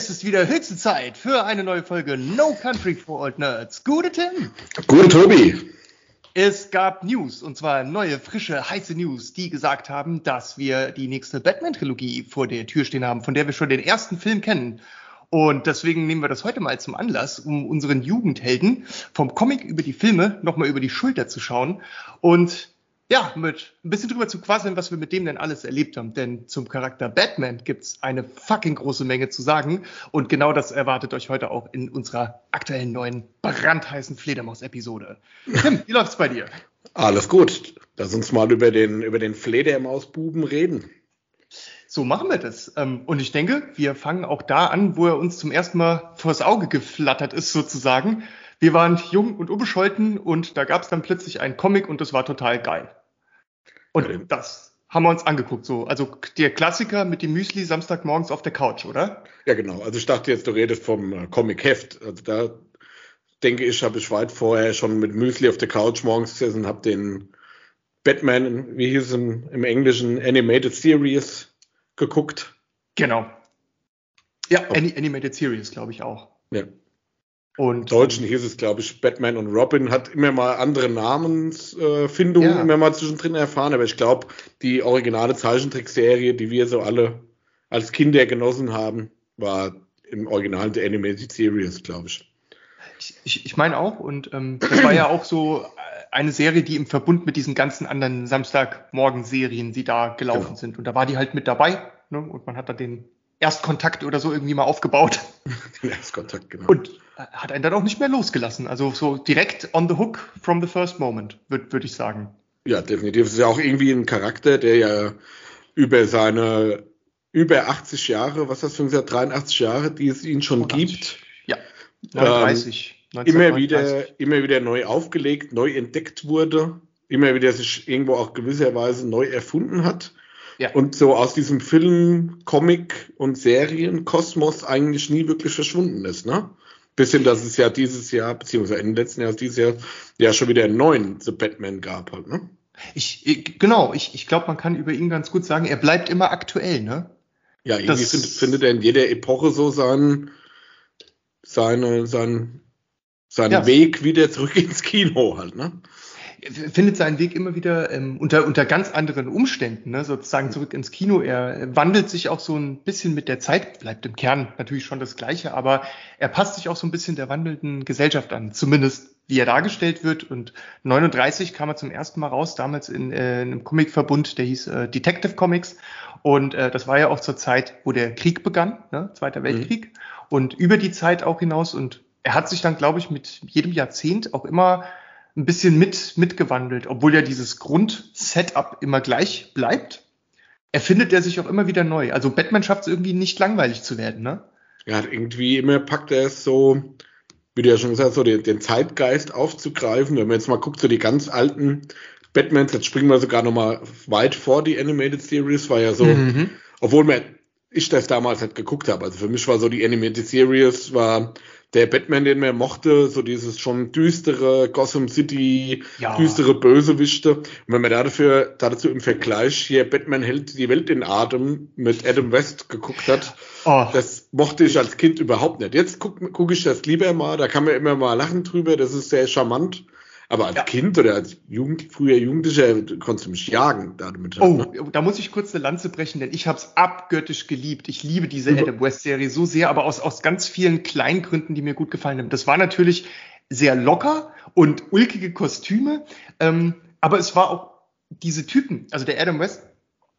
Es ist wieder höchste Zeit für eine neue Folge No Country for Old Nerds. Gute Tim. Gute Tobi. Es gab News, und zwar neue, frische, heiße News, die gesagt haben, dass wir die nächste Batman-Trilogie vor der Tür stehen haben, von der wir schon den ersten Film kennen. Und deswegen nehmen wir das heute mal zum Anlass, um unseren Jugendhelden vom Comic über die Filme nochmal über die Schulter zu schauen und ja, mit ein bisschen drüber zu quasseln, was wir mit dem denn alles erlebt haben. Denn zum Charakter Batman gibt's eine fucking große Menge zu sagen. Und genau das erwartet euch heute auch in unserer aktuellen neuen brandheißen Fledermaus-Episode. Tim, wie läuft's bei dir? Alles gut. Lass uns mal über den, über den Fledermausbuben reden. So machen wir das. Ähm, und ich denke, wir fangen auch da an, wo er uns zum ersten Mal vors Auge geflattert ist, sozusagen. Wir waren jung und unbescholten und da gab's dann plötzlich einen Comic und das war total geil. Und ja, das haben wir uns angeguckt. So, also der Klassiker mit dem Müsli Samstagmorgens auf der Couch, oder? Ja, genau. Also ich dachte jetzt, du redest vom äh, Comic-Heft. Also da denke ich, habe ich weit vorher schon mit Müsli auf der Couch morgens gesessen habe den Batman, wie hieß es im, im Englischen, Animated Series geguckt. Genau. Ja. Animated Series, glaube ich auch. Ja. Und Deutschen hieß es, glaube ich, Batman und Robin hat immer mal andere Namensfindungen ja. immer mal zwischendrin erfahren, aber ich glaube, die originale Zeichentrickserie, die wir so alle als Kinder genossen haben, war im Original der Animated Series, glaube ich. Ich, ich meine auch, und ähm, das war ja auch so eine Serie, die im Verbund mit diesen ganzen anderen Samstagmorgen-Serien, die da gelaufen genau. sind. Und da war die halt mit dabei, ne? Und man hat da den Erstkontakt oder so irgendwie mal aufgebaut. Den Erstkontakt, genau. Und hat einen dann auch nicht mehr losgelassen. Also so direkt on the hook from the first moment, würde würd ich sagen. Ja, definitiv. Es ist ja auch irgendwie ein Charakter, der ja über seine über 80 Jahre, was das für ein 83 Jahre, die es ihn schon 80, gibt. Ja, 39. Ähm, immer wieder, immer wieder neu aufgelegt, neu entdeckt wurde, immer wieder sich irgendwo auch gewisserweise neu erfunden hat ja. Und so aus diesem Film, Comic und Serienkosmos eigentlich nie wirklich verschwunden ist, ne? Bisschen, dass es ja dieses Jahr, beziehungsweise Ende letzten Jahres, dieses Jahr, ja schon wieder einen neuen The Batman gab halt, ne? Ich, ich genau, ich, ich glaube, man kann über ihn ganz gut sagen, er bleibt immer aktuell, ne? Ja, irgendwie das, find, findet er in jeder Epoche so seinen, seine, seinen, seinen ja. Weg wieder zurück ins Kino halt, ne? Findet seinen Weg immer wieder ähm, unter, unter ganz anderen Umständen, ne, sozusagen zurück ins Kino. Er wandelt sich auch so ein bisschen mit der Zeit, bleibt im Kern natürlich schon das Gleiche, aber er passt sich auch so ein bisschen der wandelnden Gesellschaft an, zumindest wie er dargestellt wird. Und 39 kam er zum ersten Mal raus, damals in, äh, in einem Comicverbund, der hieß äh, Detective Comics. Und äh, das war ja auch zur Zeit, wo der Krieg begann, ne, Zweiter Weltkrieg. Mhm. Und über die Zeit auch hinaus. Und er hat sich dann, glaube ich, mit jedem Jahrzehnt auch immer ein bisschen mit, mitgewandelt, obwohl ja dieses Grundsetup immer gleich bleibt. Erfindet er sich auch immer wieder neu. Also Batman schafft es irgendwie nicht langweilig zu werden, ne? Ja, irgendwie immer packt er es so, wie du ja schon gesagt hast, so den, den Zeitgeist aufzugreifen. Wenn man jetzt mal guckt, so die ganz alten Batmans, jetzt springen wir sogar noch mal weit vor die Animated Series, war ja so, mhm. obwohl man, ich das damals halt geguckt habe. Also für mich war so die Animated Series war der Batman, den man mochte, so dieses schon düstere Gotham City, ja. düstere Bösewichte. Und wenn man dafür, dazu im Vergleich hier Batman hält die Welt in Atem mit Adam West geguckt hat, oh. das mochte ich als Kind überhaupt nicht. Jetzt gucke guck ich das lieber mal, da kann man immer mal lachen drüber, das ist sehr charmant. Aber als ja. Kind oder als Jugend, früher Jugendlicher konntest du mich jagen damit. Oh, ne? da muss ich kurz eine Lanze brechen, denn ich habe es abgöttisch geliebt. Ich liebe diese Adam West Serie so sehr, aber aus, aus ganz vielen kleinen Gründen, die mir gut gefallen haben. Das war natürlich sehr locker und ulkige Kostüme, ähm, aber es war auch diese Typen, also der Adam West.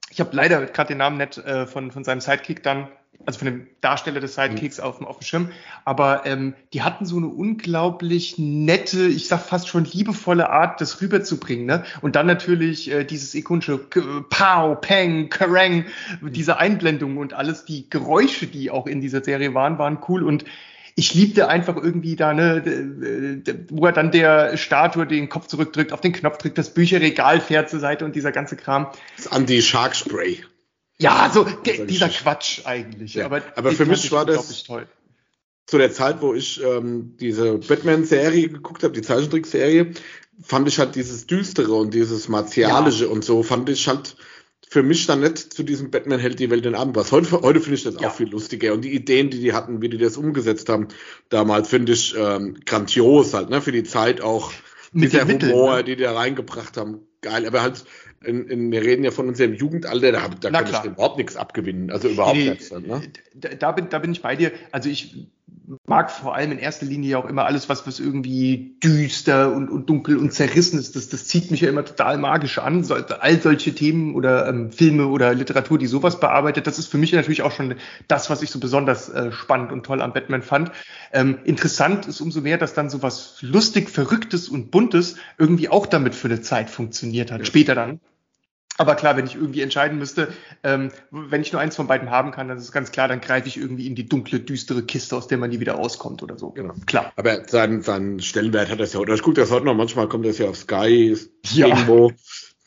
Ich habe leider gerade den Namen nicht äh, von, von seinem Sidekick dann also von dem Darsteller des Sidekicks mhm. auf, dem, auf dem Schirm. Aber ähm, die hatten so eine unglaublich nette, ich sag fast schon liebevolle Art, das rüberzubringen. Ne? Und dann natürlich äh, dieses ikonische Pow, Peng, Kerrang, diese Einblendungen und alles, die Geräusche, die auch in dieser Serie waren, waren cool. Und ich liebte einfach irgendwie da, ne, wo er dann der Statue den Kopf zurückdrückt, auf den Knopf drückt, das Bücherregal fährt zur Seite und dieser ganze Kram. Das Anti-Shark-Spray. Ja, so dieser Quatsch eigentlich. Ja, aber, aber für mich war das toll. zu der Zeit, wo ich ähm, diese Batman-Serie geguckt habe, die Zeichentrickserie, fand ich halt dieses Düstere und dieses Martialische ja. und so, fand ich halt für mich dann nicht zu diesem Batman hält die Welt den Abend was. Heute, heute finde ich das Ja. auch viel lustiger. Und die Ideen, die die hatten, wie die das umgesetzt haben, damals finde ich ähm, grandios halt, ne? Für die Zeit auch Mit dieser Mitteln, Humor, ne? die die da reingebracht haben. Geil. Aber halt, in, in, wir reden ja von unserem Jugendalter, da, da kann ich überhaupt nichts abgewinnen. Also überhaupt Nee, nichts. Ne? da, da, bin, da bin ich bei dir. Also ich mag vor allem in erster Linie ja auch immer alles, was, was irgendwie düster und, und dunkel und zerrissen ist. Das, das zieht mich ja immer total magisch an. So, all solche Themen oder ähm, Filme oder Literatur, die sowas bearbeitet, das ist für mich natürlich auch schon das, was ich so besonders äh, spannend und toll am Batman fand. Ähm, interessant ist umso mehr, dass dann sowas lustig, verrücktes und buntes irgendwie auch damit für eine Zeit funktioniert hat. Ja. Später dann. Aber klar, wenn ich irgendwie entscheiden müsste, ähm, wenn ich nur eins von beiden haben kann, dann ist es ganz klar, dann greife ich irgendwie in die dunkle, düstere Kiste, aus der man nie wieder rauskommt oder so. Genau. Klar. Aber seinen, seinen Stellenwert hat das ja heute. Ich gucke das heute noch, manchmal kommt das ja auf Sky Ja. irgendwo.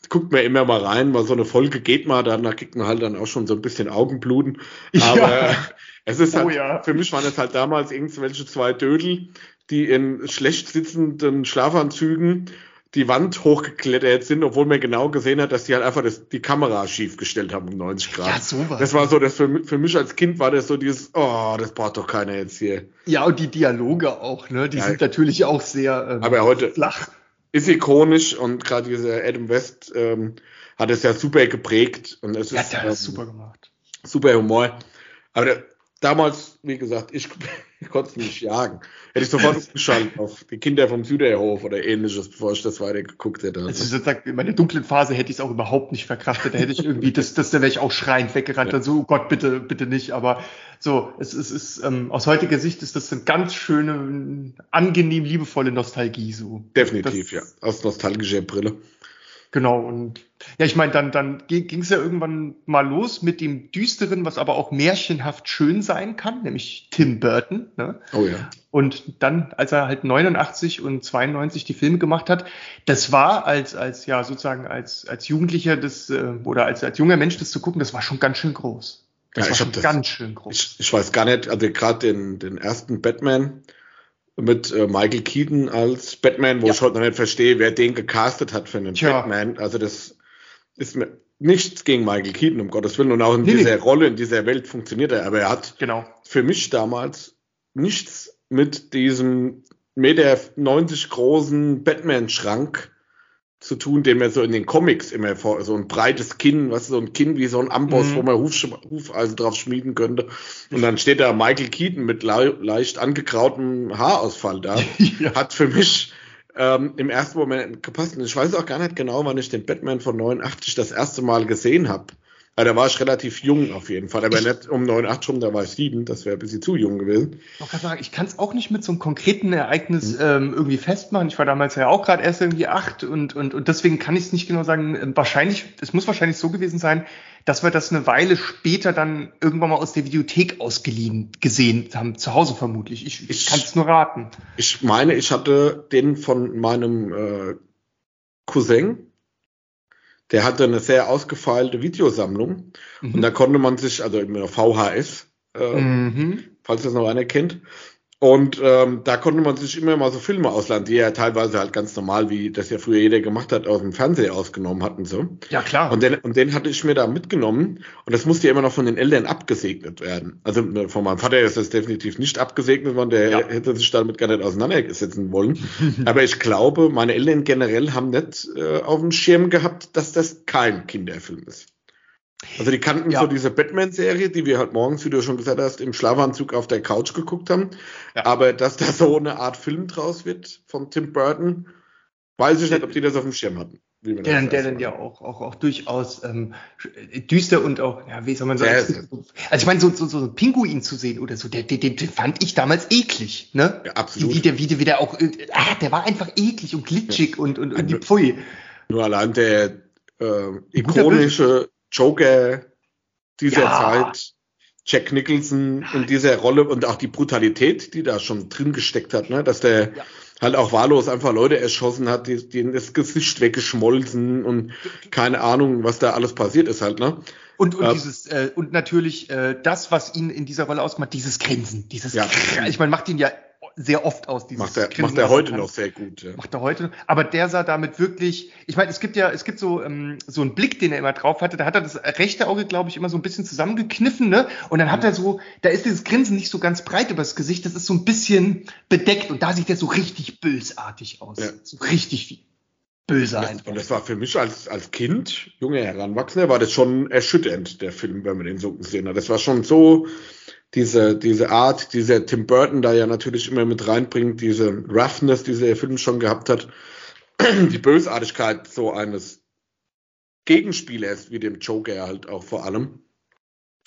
Guckt mir immer mal rein, weil so eine Folge geht mal, danach kriegt man halt dann auch schon so ein bisschen Augenbluten. Aber Ja. es ist halt, Oh ja. für mich waren es halt damals irgendwelche zwei Dödel, die in schlecht sitzenden Schlafanzügen die Wand hochgeklettert sind, obwohl man genau gesehen hat, dass die halt einfach das, die Kamera schief gestellt haben um 90 Grad. Ja, sowas. Das war so, das für, für mich als Kind war das so dieses, oh, das braucht doch keiner jetzt hier. Ja, und die Dialoge auch, ne? Die Ja. sind natürlich auch sehr ähm, Aber heute, flach. ist ikonisch und gerade dieser Adam West ähm, hat es ja super geprägt und es Ja, ist, der ähm, super gemacht. super Humor. Aber der, damals, wie gesagt, ich, ich konnte es nicht jagen. Hätte ich sofort umgeschaltet auf die Kinder vom Süderhof oder ähnliches, bevor ich das weiter geguckt hätte. Also sozusagen, in meiner dunklen Phase hätte ich es auch überhaupt nicht verkraftet. Da hätte ich irgendwie, das, das, da wäre ich auch schreiend weggerannt. Ja. Also, oh Gott, bitte, bitte nicht. Aber so, es ist, es ist ähm, aus heutiger Sicht ist das eine ganz schöne, angenehm liebevolle Nostalgie so. Definitiv, das, ja. Aus nostalgischer Brille. Genau, und ja, ich meine, dann, dann ging es ja irgendwann mal los mit dem Düsteren, was aber auch märchenhaft schön sein kann, nämlich Tim Burton. Ne? Oh ja. Und dann, als er halt 89 und 92 die Filme gemacht hat, das war als, als ja, sozusagen als, als Jugendlicher das, äh, oder als, als junger Mensch das zu gucken, das war schon ganz schön groß. Das Ja, war ich schon das- ganz schön groß. Ich, ich weiß gar nicht, also gerade den, den ersten Batman mit äh, Michael Keaton als Batman, wo Ja. ich heute noch nicht verstehe, wer den gecastet hat für einen Tja. Batman. Also das ist mir nichts gegen Michael Keaton, um Gottes Willen. Und auch in Nee, dieser nee. Rolle, in dieser Welt funktioniert er. Aber er hat genau. für mich damals nichts mit diesem Meter 90 großen Batman-Schrank zu tun, den man so in den Comics immer vor, so ein breites Kinn, was so ein Kinn wie so ein Amboss, Mhm. wo man Huf, Hufeisen drauf schmieden könnte. Und dann steht da Michael Keaton mit le leicht angegrautem Haarausfall da. ja. Hat für mich ähm, im ersten Moment gepasst. Und ich weiß auch gar nicht genau, wann ich den Batman von 89 das erste Mal gesehen habe. Ja, da war ich relativ jung auf jeden Fall, aber Ich- nicht um 89 rum, da war ich sieben, das wäre ein bisschen zu jung gewesen. Ich kann es auch nicht mit so einem konkreten. Ereignis ähm, irgendwie festmachen. Ich war damals ja auch gerade erst irgendwie acht und, und, und deswegen kann ich es nicht genau sagen. Ähm, Wahrscheinlich, es muss wahrscheinlich so gewesen sein, dass wir das eine Weile später dann irgendwann mal aus der Videothek ausgeliehen gesehen haben, zu Hause vermutlich. Ich, ich Ich- kann es nur raten. Ich meine, ich hatte den von meinem äh, Cousin, der hatte eine sehr ausgefeilte Videosammlung und da konnte man sich, also immer VHS, äh, Mhm. falls das noch einer kennt. Und ähm, da konnte man sich immer mal so Filme ausleihen, die ja teilweise halt ganz normal, wie das ja früher jeder gemacht hat, aus dem Fernseher ausgenommen hatten. So. Ja, klar. Und den, und den hatte ich mir da mitgenommen und das musste ja immer noch von den Eltern abgesegnet werden. Also ne, von meinem Vater ist das definitiv nicht abgesegnet worden, der Ja. hätte sich damit gar nicht auseinandersetzen wollen. Aber ich glaube, meine Eltern generell haben nicht äh, auf dem Schirm gehabt, dass das kein Kinderfilm ist. Also die kannten Ja. so diese Batman-Serie, die wir halt morgens, wie du schon gesagt hast, im Schlafanzug auf der Couch geguckt haben. Ja. Aber dass da so eine Art Film draus wird von Tim Burton, weiß ich nicht, ob die das auf dem Schirm hatten. wie man Der, dann- der dann ja auch, auch, auch durchaus ähm, düster und auch, ja, wie soll man sagen? Also ich meine, so, so, so ein Pinguin zu sehen oder so, der, den den fand ich damals eklig, ne? Ja, absolut. Wie der, wie der, wie der auch, äh, ah, der war einfach eklig und glitschig und, und irgendwie Also- pfui. Nur allein der äh, ikonische Joker dieser Ja. Zeit, Jack Nicholson in dieser Rolle und auch die Brutalität, die da schon drin gesteckt hat, ne? dass der Ja. halt auch wahllos einfach Leute erschossen hat, die, denen das Gesicht weggeschmolzen und keine Ahnung, was da alles passiert ist halt, ne? Und, und Ja. dieses, äh, und natürlich äh, das, was ihn in dieser Rolle ausmacht, dieses Grinsen, dieses Ja. ich meine, macht ihn ja sehr oft aus. Dieses macht er, Grinsen, macht er heute noch sehr gut. Ja. Macht er heute. Aber der sah damit wirklich, ich meine, es gibt ja, es gibt so, ähm, so einen Blick, den er immer drauf hatte. Da hat er das rechte Auge, glaube ich, immer so ein bisschen zusammengekniffen, ne? Und dann hat mhm. er so, da ist dieses Grinsen nicht so ganz breit über das Gesicht, das ist so ein bisschen bedeckt und da sieht er so richtig bösartig aus. Ja. So richtig viel böse das, einfach. Und das war für mich als, als Kind, junge Heranwachsender, war das schon erschütternd, der Film, wenn man den so gesehen hat. Das war schon so, diese, diese Art, die der Tim Burton da ja natürlich immer mit reinbringt, diese Roughness, die der Film schon gehabt hat, die Bösartigkeit so eines Gegenspielers, wie dem Joker halt auch vor allem,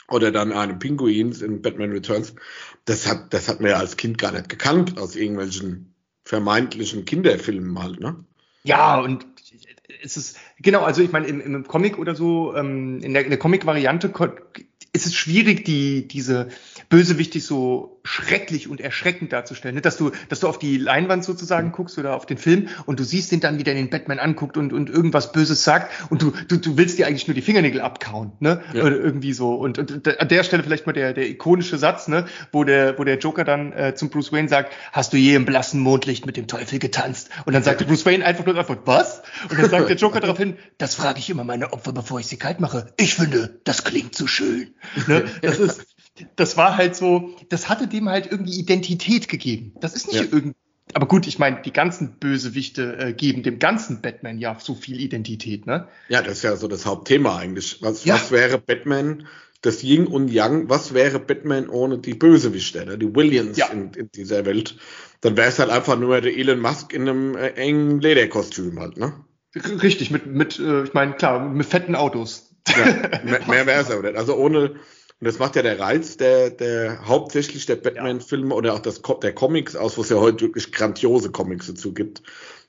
oder dann einem Pinguins in Batman Returns, das hat, das hat man ja als Kind gar nicht gekannt aus irgendwelchen vermeintlichen Kinderfilmen halt, ne? Ja, und es ist, genau, also ich meine, im, im Comic oder so, ähm, in der, der Comic-Variante ist es schwierig, die, diese Bösewichtig so schrecklich und erschreckend darzustellen. Ne? Dass du, dass du auf die Leinwand sozusagen guckst oder auf den Film und du siehst den dann, wie der den Batman anguckt und, und irgendwas Böses sagt und du, du, du willst dir eigentlich nur die Fingernägel abkauen, ne? Ja. Oder irgendwie so. Und, und an der Stelle vielleicht mal der, der ikonische Satz, ne? Wo der, wo der Joker dann äh, zum Bruce Wayne sagt, hast du je im blassen Mondlicht mit dem Teufel getanzt? Und dann sagt Bruce Wayne einfach nur Antwort, was? Und dann sagt der Joker daraufhin, das frage ich immer meine Opfer, bevor ich sie kalt mache. Ich finde, das klingt zu schön. Ne? Das ist, das war halt so, das hatte dem halt irgendwie Identität gegeben. Das ist nicht ja. irgendwie, aber gut, ich meine, die ganzen Bösewichte äh, geben dem ganzen Batman ja so viel Identität, ne? Ja, das ist ja so das Hauptthema eigentlich. Was, ja. was wäre Batman, das Yin und Yang, was wäre Batman ohne die Bösewichte, ne? die Williams ja. in, in, dieser Welt? Dann wäre es halt einfach nur der Elon Musk in einem äh, engen Lederkostüm halt, ne? Richtig, mit, mit äh, ich meine, klar, mit fetten Autos. Ja, mehr, mehr wäre es aber nicht. Also ohne, und das macht ja der Reiz der, der hauptsächlich der Batman-Filme oder auch das, der Comics aus, wo es ja heute wirklich grandiose Comics dazu gibt.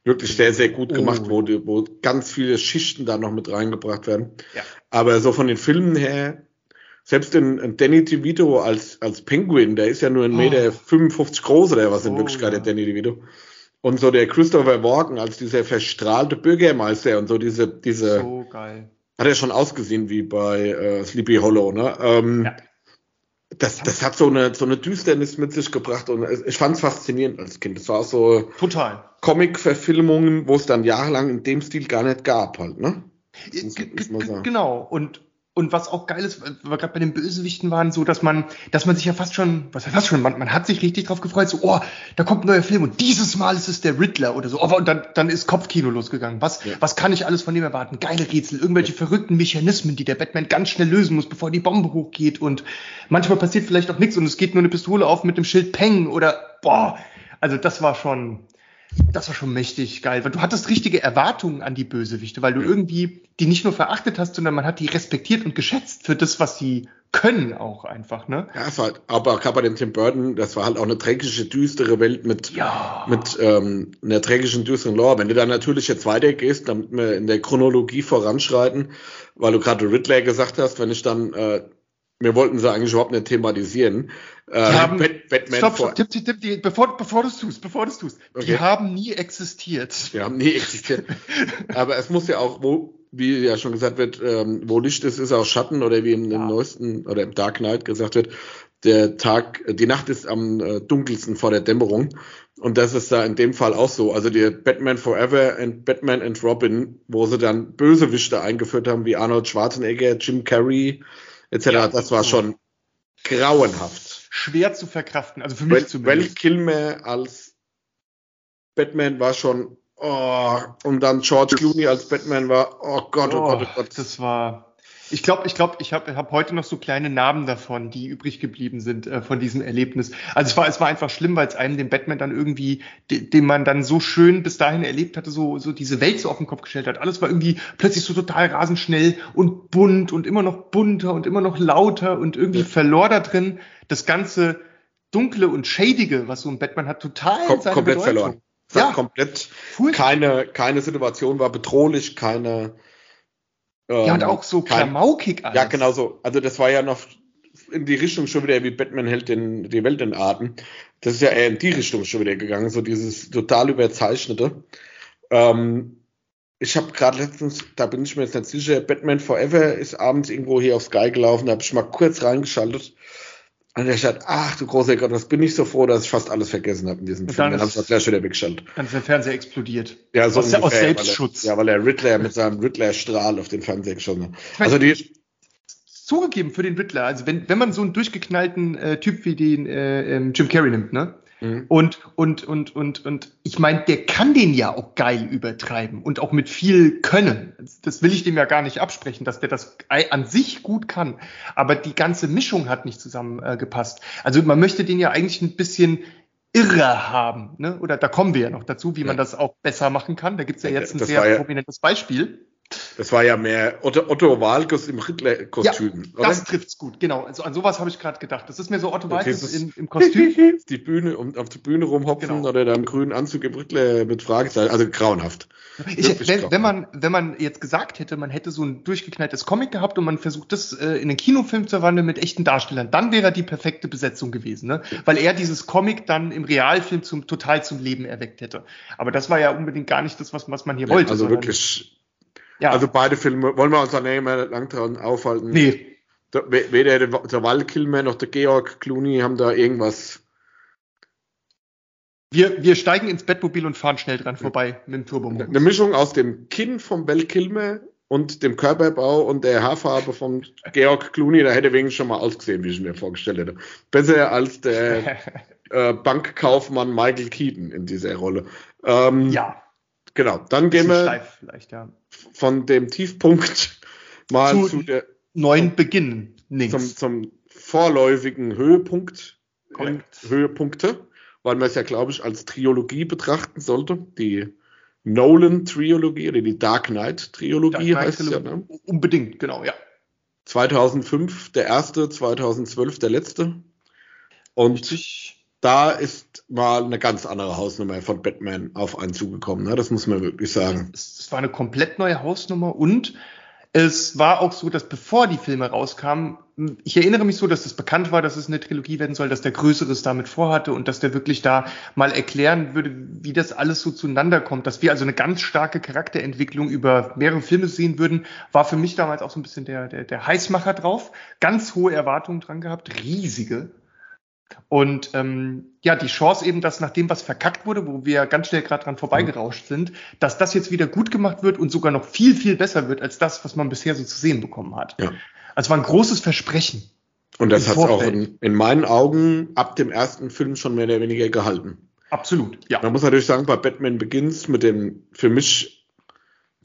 Wirklich sehr, sehr gut gemacht, oh. wo, wo ganz viele Schichten da noch mit reingebracht werden. Ja. Aber so von den Filmen her, selbst in, in Danny DeVito als, als Penguin, der ist ja nur ein oh. Meter 55 groß oder was in oh, Wirklichkeit ja. der Danny DeVito. Und so der Christopher Walken als dieser verstrahlte Bürgermeister und so diese, diese, so geil hat er schon ausgesehen wie bei äh, Sleepy Hollow, ne? Ähm, ja. Das, das hat so eine, so eine Düsternis mit sich gebracht und ich fand es faszinierend als Kind. Das war auch so Total. Comic-Verfilmungen, wo es dann jahrelang in dem Stil gar nicht gab, halt, ne? Genau. Und und was auch geil ist, weil wir gerade bei den Bösewichten waren, so dass man, dass man sich ja fast schon, was heißt fast schon, man, man hat sich richtig drauf gefreut, so, oh, da kommt ein neuer Film und dieses Mal ist es der Riddler oder so. Oh, und dann, dann ist Kopfkino losgegangen. Was, ja. was kann ich alles von dem erwarten? Geile Rätsel, irgendwelche ja. verrückten Mechanismen, die der Batman ganz schnell lösen muss, bevor die Bombe hochgeht. Und manchmal passiert vielleicht auch nichts und es geht nur eine Pistole auf mit dem Schild Peng oder boah. Also das war schon, das war schon mächtig geil, weil du hattest richtige Erwartungen an die Bösewichte, weil du irgendwie die nicht nur verachtet hast, sondern man hat die respektiert und geschätzt für das, was sie können auch einfach, ne? Ja, es war halt, aber gerade bei dem Tim Burton, das war halt auch eine dreckige, düstere Welt mit, ja. mit ähm, einer dreckigen, düsteren Lore. Wenn du dann natürlich jetzt weitergehst, damit wir in der Chronologie voranschreiten, weil du gerade Riddler gesagt hast, wenn ich dann äh, wir wollten sie eigentlich überhaupt nicht thematisieren. Äh, haben, Batman stopp, stopp, tipp, tipp, tipp, die, bevor, bevor du es tust, bevor du es tust. Okay. Die haben nie existiert. Die haben nie existiert. Aber es muss ja auch, wo, wie ja schon gesagt wird, ähm, wo Licht ist, ist auch Schatten oder wie im, ja. im neuesten oder im Dark Knight gesagt wird, der Tag, die Nacht ist am äh, dunkelsten vor der Dämmerung. Und das ist da in dem Fall auch so. Also die Batman Forever und Batman and Robin, wo sie dann Bösewichte eingeführt haben, wie Arnold Schwarzenegger, Jim Carrey, etc. Ja, das war schon grauenhaft. Schwer zu verkraften, also für mich Val, zumindest. Val Kilmer als Batman war schon, oh, und dann George Clooney als Batman war, oh Gott, oh, oh Gott, oh Gott. Das war, ich glaube, ich glaube, ich habe hab heute noch so kleine Narben davon, die übrig geblieben sind äh, von diesem Erlebnis. Also es war, es war einfach schlimm, weil es einem den Batman dann irgendwie, de, den man dann so schön bis dahin erlebt hatte, so, so diese Welt so auf den Kopf gestellt hat. Alles war irgendwie plötzlich so total rasend schnell und bunt und immer noch bunter und immer noch lauter und irgendwie ja. verlor da drin das ganze Dunkle und Shadige, was so ein Batman hat, total Kom seine komplett Bedeutung. verloren. Ja, komplett. Keine, keine Situation war bedrohlich, keine ähm, ja, und auch so kein, klamaukig alles. Ja, genau so. Also das war ja noch in die Richtung schon wieder, wie Batman hält den, die Welt in Atem. Das ist ja eher in die Richtung schon wieder gegangen, so dieses total überzeichnete. Ähm, ich habe gerade letztens, da bin ich mir jetzt nicht sicher, Batman Forever ist abends irgendwo hier auf Sky gelaufen, da habe ich mal kurz reingeschaltet. Und er sagt, ach du großer Gott, was bin ich so froh, dass ich fast alles vergessen habe in diesem Und Film. dann Dann habe ist- ich das gleich wieder weggeschaltet. Dann ist der Fernseher explodiert. Ja, so aus, aus ungefähr, Selbstschutz. Weil er, ja, weil er Riddler mit seinem Riddler-Strahl auf den Fernseher geschossen hat. Ich Also die, Zugegeben für den Riddler, also wenn, wenn man so einen durchgeknallten äh, Typ wie den äh, ähm, Jim Carrey nimmt, ne? Mhm. Und, und, und, und, und ich meine, der kann den ja auch geil übertreiben und auch mit viel Können. Das will ich dem ja gar nicht absprechen, dass der das an sich gut kann. Aber die ganze Mischung hat nicht zusammengepasst. Äh, also man möchte den ja eigentlich ein bisschen irre haben. Ne? Oder da kommen wir ja noch dazu, wie man Ja. das auch besser machen kann. Da gibt's ja Ja, jetzt ein das sehr ja- prominentes Beispiel. Das war ja mehr Otto, Otto Walkes im Riddler-Kostüm, oder? Das trifft's gut, genau. Also an sowas habe ich gerade gedacht. Das ist mir so Otto Okay, Walkes im, im Kostüm. die Bühne und auf die Bühne rumhopfen Genau. oder da im grünen Anzug im Riddler mit Fragezeichen. Also grauenhaft. Ich, wenn, krass. wenn, man, wenn man jetzt gesagt hätte, man hätte so ein durchgeknalltes Comic gehabt und man versucht, das äh, in einen Kinofilm zu wandeln mit echten Darstellern, dann wäre er die perfekte Besetzung gewesen, ne? weil er dieses Comic dann im Realfilm zum, total zum Leben erweckt hätte. Aber das war ja unbedingt gar nicht das, was, was man hier wollte. also wirklich. Ja, Also beide Filme wollen wir uns da nicht mehr lang dran aufhalten. nee, Da- we- Weder der, Val Kilmer noch der Georg Clooney haben da irgendwas. wir, wir steigen ins Bettmobil und fahren schnell dran vorbei mit dem Turbomodus. Eine Mischung aus dem Kinn vom Val Kilmer und dem Körperbau und der Haarfarbe von Georg Clooney, da hätte wenigstens schon mal ausgesehen, wie ich mir vorgestellt hätte. Besser als der äh, Bankkaufmann Michael Keaton in dieser Rolle. Ähm, ja, Genau, dann gehen wir ja. von dem Tiefpunkt mal Zu- zu der, Neuen Beginn, zum, zum vorläufigen Höhepunkt. Korrekt. Höhepunkte, weil man es ja, glaube ich, als Trilogie betrachten sollte. Die Nolan-Trilogie oder die Dark Knight-Trilogie Dark Knight heißt es ja. Trilogie. Ne? Unbedingt, genau, ja. 2005 der erste, 2012 der letzte. Und Richtig. Da ist mal eine ganz andere Hausnummer von Batman auf einen zugekommen. Ne? Das muss man wirklich sagen. Es, es war eine komplett neue Hausnummer und es war auch so, dass bevor die Filme rauskamen, ich erinnere mich so, dass es bekannt war, dass es eine Trilogie werden soll, dass der Größeres damit vorhatte und dass der wirklich da mal erklären würde, wie das alles so zueinander kommt. Dass wir also eine ganz starke Charakterentwicklung über mehrere Filme sehen würden, war für mich damals auch so ein bisschen der, der, der Heißmacher drauf. Ganz hohe Erwartungen dran gehabt, riesige. Und ähm, ja, die Chance eben, dass nach dem, was verkackt wurde, wo wir ganz schnell gerade dran vorbeigerauscht sind, dass das jetzt wieder gut gemacht wird und sogar noch viel, viel besser wird als das, was man bisher so zu sehen bekommen hat. Ja. Also war ein großes Versprechen. Und das hat es auch in, in meinen Augen ab dem ersten Film schon mehr oder weniger gehalten. Absolut, ja. Man muss natürlich sagen, bei Batman Begins mit dem für mich,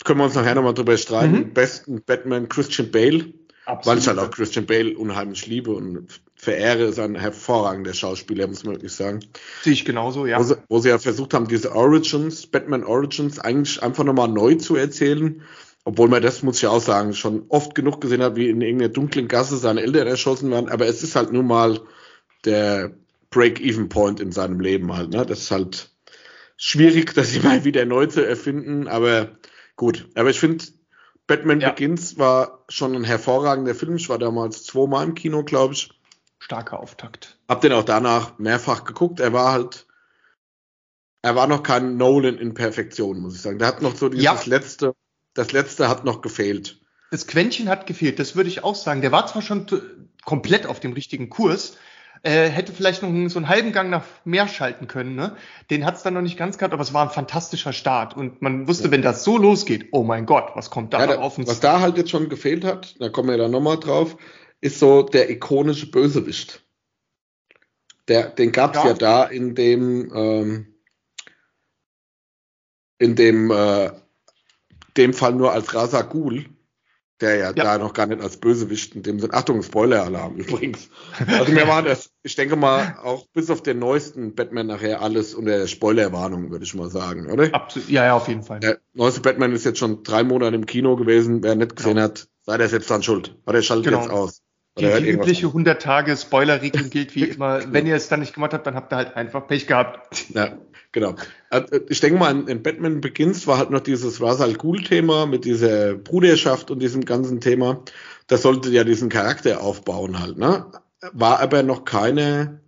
können wir uns nachher nochmal drüber streiten, Mhm. besten Batman Christian Bale, Absolut. weil ich halt auch Christian Bale unheimlich liebe und verehre, ist ein hervorragender Schauspieler, muss man wirklich sagen. Sehe ich genauso, ja. Wo, sie, wo sie ja versucht haben, diese Origins, Batman Origins, eigentlich einfach nochmal neu zu erzählen. Obwohl man das, muss ich auch sagen, schon oft genug gesehen hat, wie in irgendeiner dunklen Gasse seine Eltern erschossen werden. Aber es ist halt nun mal der Break-Even-Point in seinem Leben halt. Ne? Das ist halt schwierig, das immer wieder neu zu erfinden. Aber gut. Aber ich finde, Batman Ja. Begins war schon ein hervorragender Film. Ich war damals zweimal im Kino, glaube ich. Starker Auftakt. Hab den auch danach mehrfach geguckt. Er war halt, er war noch kein Nolan in Perfektion, muss ich sagen. Der hat noch so dieses Ja. letzte, das letzte hat noch gefehlt. Das Quäntchen hat gefehlt, das würde ich auch sagen. Der war zwar schon komplett auf dem richtigen Kurs, äh, hätte vielleicht noch so einen halben Gang nach mehr schalten können. Ne? Den hat es dann noch nicht ganz gehabt, aber es war ein fantastischer Start. Und man wusste, wenn das so losgeht, oh mein Gott, was kommt da Ja, auf uns was da halt jetzt schon gefehlt hat, da kommen wir dann nochmal drauf, ist so der ikonische Bösewicht. Der, den gab es Ja. ja. da in dem, ähm, in dem, äh, dem Fall nur als Rasa Ghul, der ja, Ja. da noch gar nicht als Bösewicht in dem Sinn. Achtung, Spoiler-Alarm übrigens. Also mir war das, ich denke mal, auch bis auf den neuesten Batman nachher alles unter der Spoilerwarnung, würde ich mal sagen, oder? Absolut, ja, ja, auf jeden Fall. Der neueste Batman ist jetzt schon drei Monate im Kino gewesen. Wer nicht gesehen Genau. hat, sei der selbst dann schuld. Oder schaltet Genau. jetzt aus. Die, die übliche an. 100 Tage Spoiler-Regelung gilt wie immer. Wenn ihr es dann nicht gemacht habt, dann habt ihr halt einfach Pech gehabt. Ja, genau. Äh, Ich denke mal, in- Batman Begins war halt noch dieses Rasal Ghul-Thema mit dieser Bruderschaft und diesem ganzen Thema. Das sollte ja diesen Charakter aufbauen halt, ne? War aber noch keine